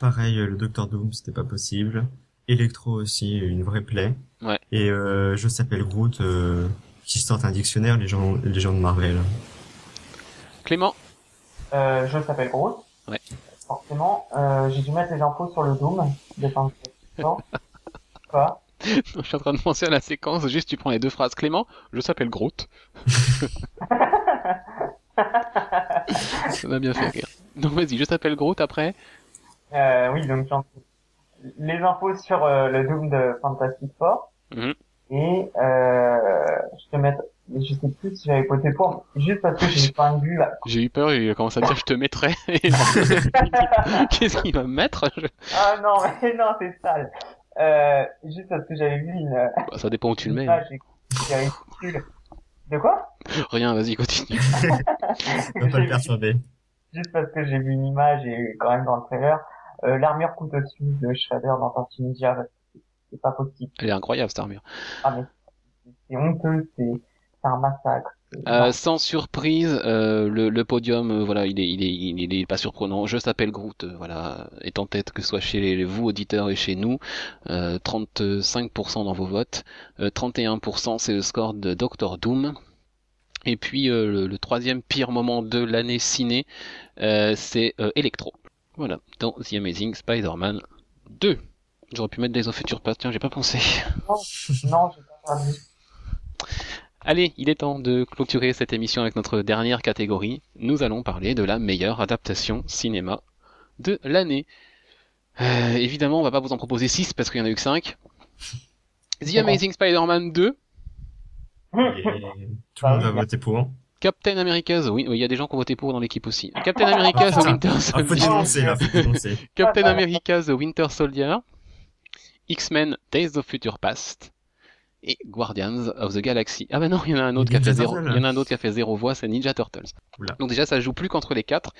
Pareil, euh, le Docteur Doom, c'était pas possible. Electro aussi, une vraie plaie. Ouais. Et euh, je s'appelle Groot, euh, qui sortent un dictionnaire, les gens, les gens de Marvel. Clément Euh, je s'appelle Groot. Ouais. Forcément, euh, j'ai dû mettre les infos sur le Doom de Je suis en train de penser à la séquence, juste tu prends les deux phrases. Clément, je s'appelle Groot. Ça m'a bien fait rire. Donc vas-y, je t'appelle Groot après. euh, Oui, donc les infos sur euh, le Doom de Fantastic Four. Mhm. Et euh, je te mettre, je sais plus si j'avais voté pour, juste parce que j'ai pas vu là. J'ai eu peur, il a commencé à dire je te mettrai. Et- Qu'est-ce qu'il va me mettre Je- Ah non, mais non, c'est sale. Euh, juste parce que j'avais vu une, Bah, Ça dépend où tu le mets. qui avait ridicule. De quoi? Rien, vas-y, continue. On va pas le perturber. Juste parce que j'ai vu une image et quand même dans le trailer, euh, l'armure couteau suisse de Shredder dans Tortue Ninja, parce que c'est pas possible. Elle est incroyable cette armure. Ah mais c'est- honteux, c'est un massacre. Euh, sans surprise, euh, le, le podium, euh, voilà, il est, il est, il est pas surprenant. Je s'appelle Groot, euh, voilà, est en tête que ce soit chez les- vous auditeurs et chez nous. Euh, 35% dans vos votes, Euh, 31% c'est le score de Doctor Doom. Et puis euh, le, le troisième pire moment de l'année ciné, euh, c'est euh, Electro. Voilà, dans The Amazing Spider-Man 2. J'aurais pu mettre des of Future Past, tiens, j'ai pas pensé. Non, j'ai pas perdu. Allez, il est temps de clôturer cette émission avec notre dernière catégorie. Nous allons parler de la meilleure adaptation cinéma de l'année. Euh, évidemment, on va pas vous en proposer 6 parce qu'il y en a eu que 5. The Amazing Spider-Man 2, Et tout le monde va voter pour. Captain America's, oui, oui, il y a des gens qui ont voté pour dans l'équipe aussi. Captain America's putain. Winter Ah, faut Soldier. dénoncer là, faut dénoncer. Captain America's Winter Soldier, X-Men Days of Future Past et Guardians of the Galaxy. Ah bah non, il y en a un autre qui a fait zéro. Il y en a un autre qui a fait zéro voix, c'est Ninja Turtles. Oula. Donc déjà, ça joue plus qu'entre les quatre.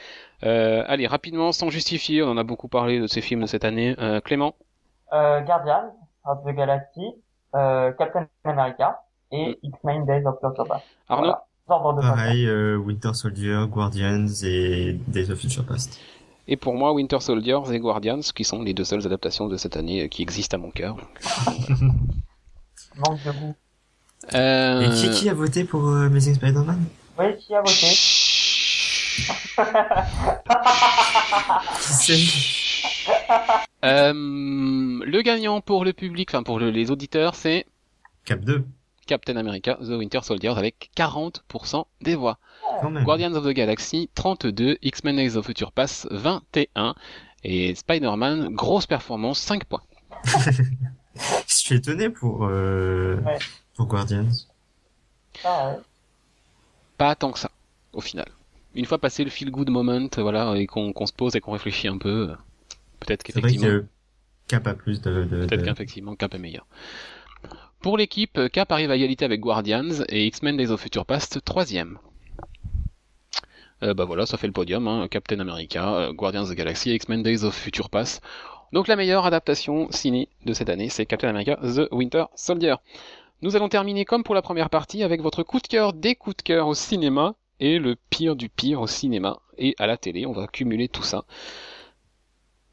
Euh, allez, rapidement, sans justifier, on en a beaucoup parlé de ces films de cette année. Euh, Clément, Euh, Guardians of the Galaxy, euh, Captain America et X-Men Days of Future Past. Arnaud, Voilà. Ordre de passage. Pareil, euh, Winter Soldier, Guardians et Days of Future Past. et pour moi, Winter Soldier et Guardians, qui sont les deux seules adaptations de cette année euh, qui existent à mon cœur. Manque de goût. Euh... Et qui, qui a voté pour euh, Amazing Spider-Man? Oui, qui a voté? Euh, le gagnant pour le public, enfin pour le- les auditeurs, c'est Cap 2, Captain America The Winter Soldier avec 40% des voix. Guardians of the Galaxy 32, X-Men Days of Future Pass 21 et Spider-Man grosse performance 5 points. Je suis étonné pour, euh, Ouais. pour Guardians. Ah, ouais. Pas tant que ça au final. Une fois passé le feel good moment, voilà, et qu'on se pose et qu'on réfléchit un peu, peut-être qu'effectivement, que Cap a plus de... de, peut-être de- qu'effectivement Cap est meilleur. Pour l'équipe, euh, Cap arrive à égalité avec Guardians et X-Men Days of Future Past troisième. Euh, bah voilà, ça fait le podium, hein, Captain America, euh, Guardians of the Galaxy, X-Men Days of Future Past. Donc la meilleure adaptation ciné de cette année, c'est Captain America The Winter Soldier. Nous allons terminer comme pour la première partie avec votre coup de cœur des coups de cœur au cinéma et le pire du pire au cinéma et à la télé. On va cumuler tout ça.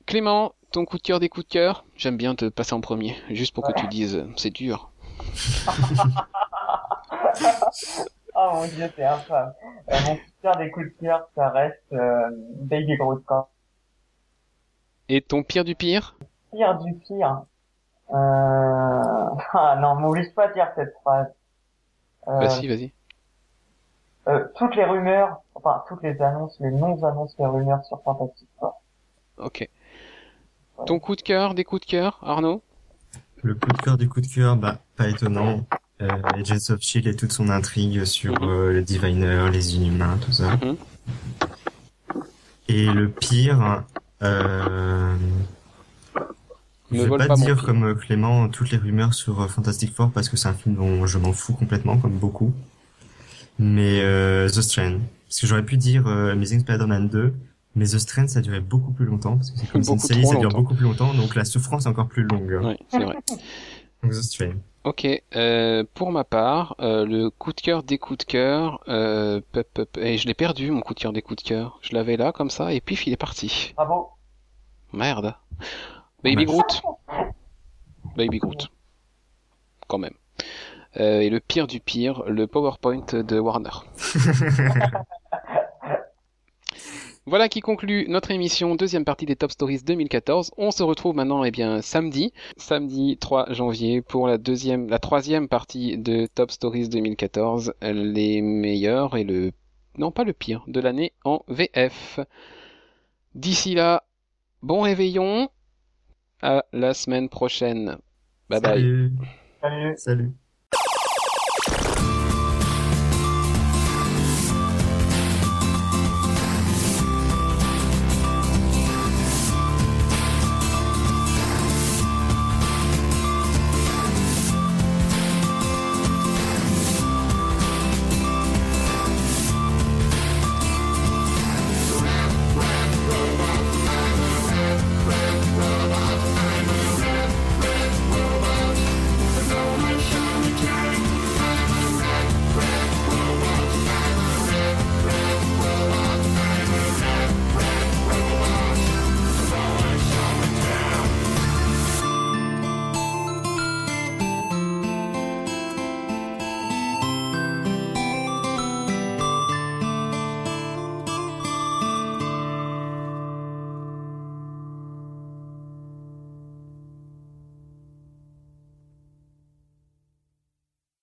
Clément, ton coup de cœur des coups de cœur? J'aime bien te passer en premier, juste pour que tu dises euh, c'est dur. Oh mon dieu, c'est infâme. Euh, mon coup de cœur des coups de cœur, ça reste euh, Baby Groot. Et ton pire du pire? Pire du pire. Euh... Ah non, m'oblige pas à dire cette phrase. Euh, Vas-y, vas-y. euh, toutes les rumeurs, enfin toutes les annonces, les non-annonces, les rumeurs sur Fantastic Four. Ok. Ton coup de cœur des coups de cœur, Arnaud? Le coup de cœur du coup de cœur, bah, pas étonnant. Euh, Agents of Shield et toute son intrigue sur Mhm. euh, le Diviner, les Inhumains, tout ça. Mhm. Et le pire, euh... Ne je vais pas, dire pire. comme euh, Clément toutes les rumeurs sur euh, Fantastic Four parce que c'est un film dont je m'en fous complètement, comme beaucoup. Mais euh, The Strain, parce que j'aurais pu dire euh, Amazing Spider-Man 2, mais The Strain ça durait beaucoup plus longtemps parce que c'est comme trop ça dure longtemps. beaucoup plus longtemps, donc la souffrance est encore plus longue. Oui, c'est vrai. Donc The Strain. Ok, euh, pour ma part, euh, le coup de cœur des coups de cœur, euh, pep, pep, et je l'ai perdu mon coup de cœur des coups de cœur. Je l'avais là comme ça et puis il est parti. Bravo. Merde. Baby. Groot. Baby Groot. Quand même. Euh, et le pire du pire, le PowerPoint de Warner. Voilà qui conclut notre émission, deuxième partie des Top Stories 2014. On se retrouve maintenant, eh bien, samedi, samedi 3 janvier pour la deuxième, la troisième partie de Top Stories 2014, les meilleurs et le, non pas le pire, de l'année en VF. D'ici là, bon réveillon, à la semaine prochaine. Bye bye. Salut. Salut. Salut.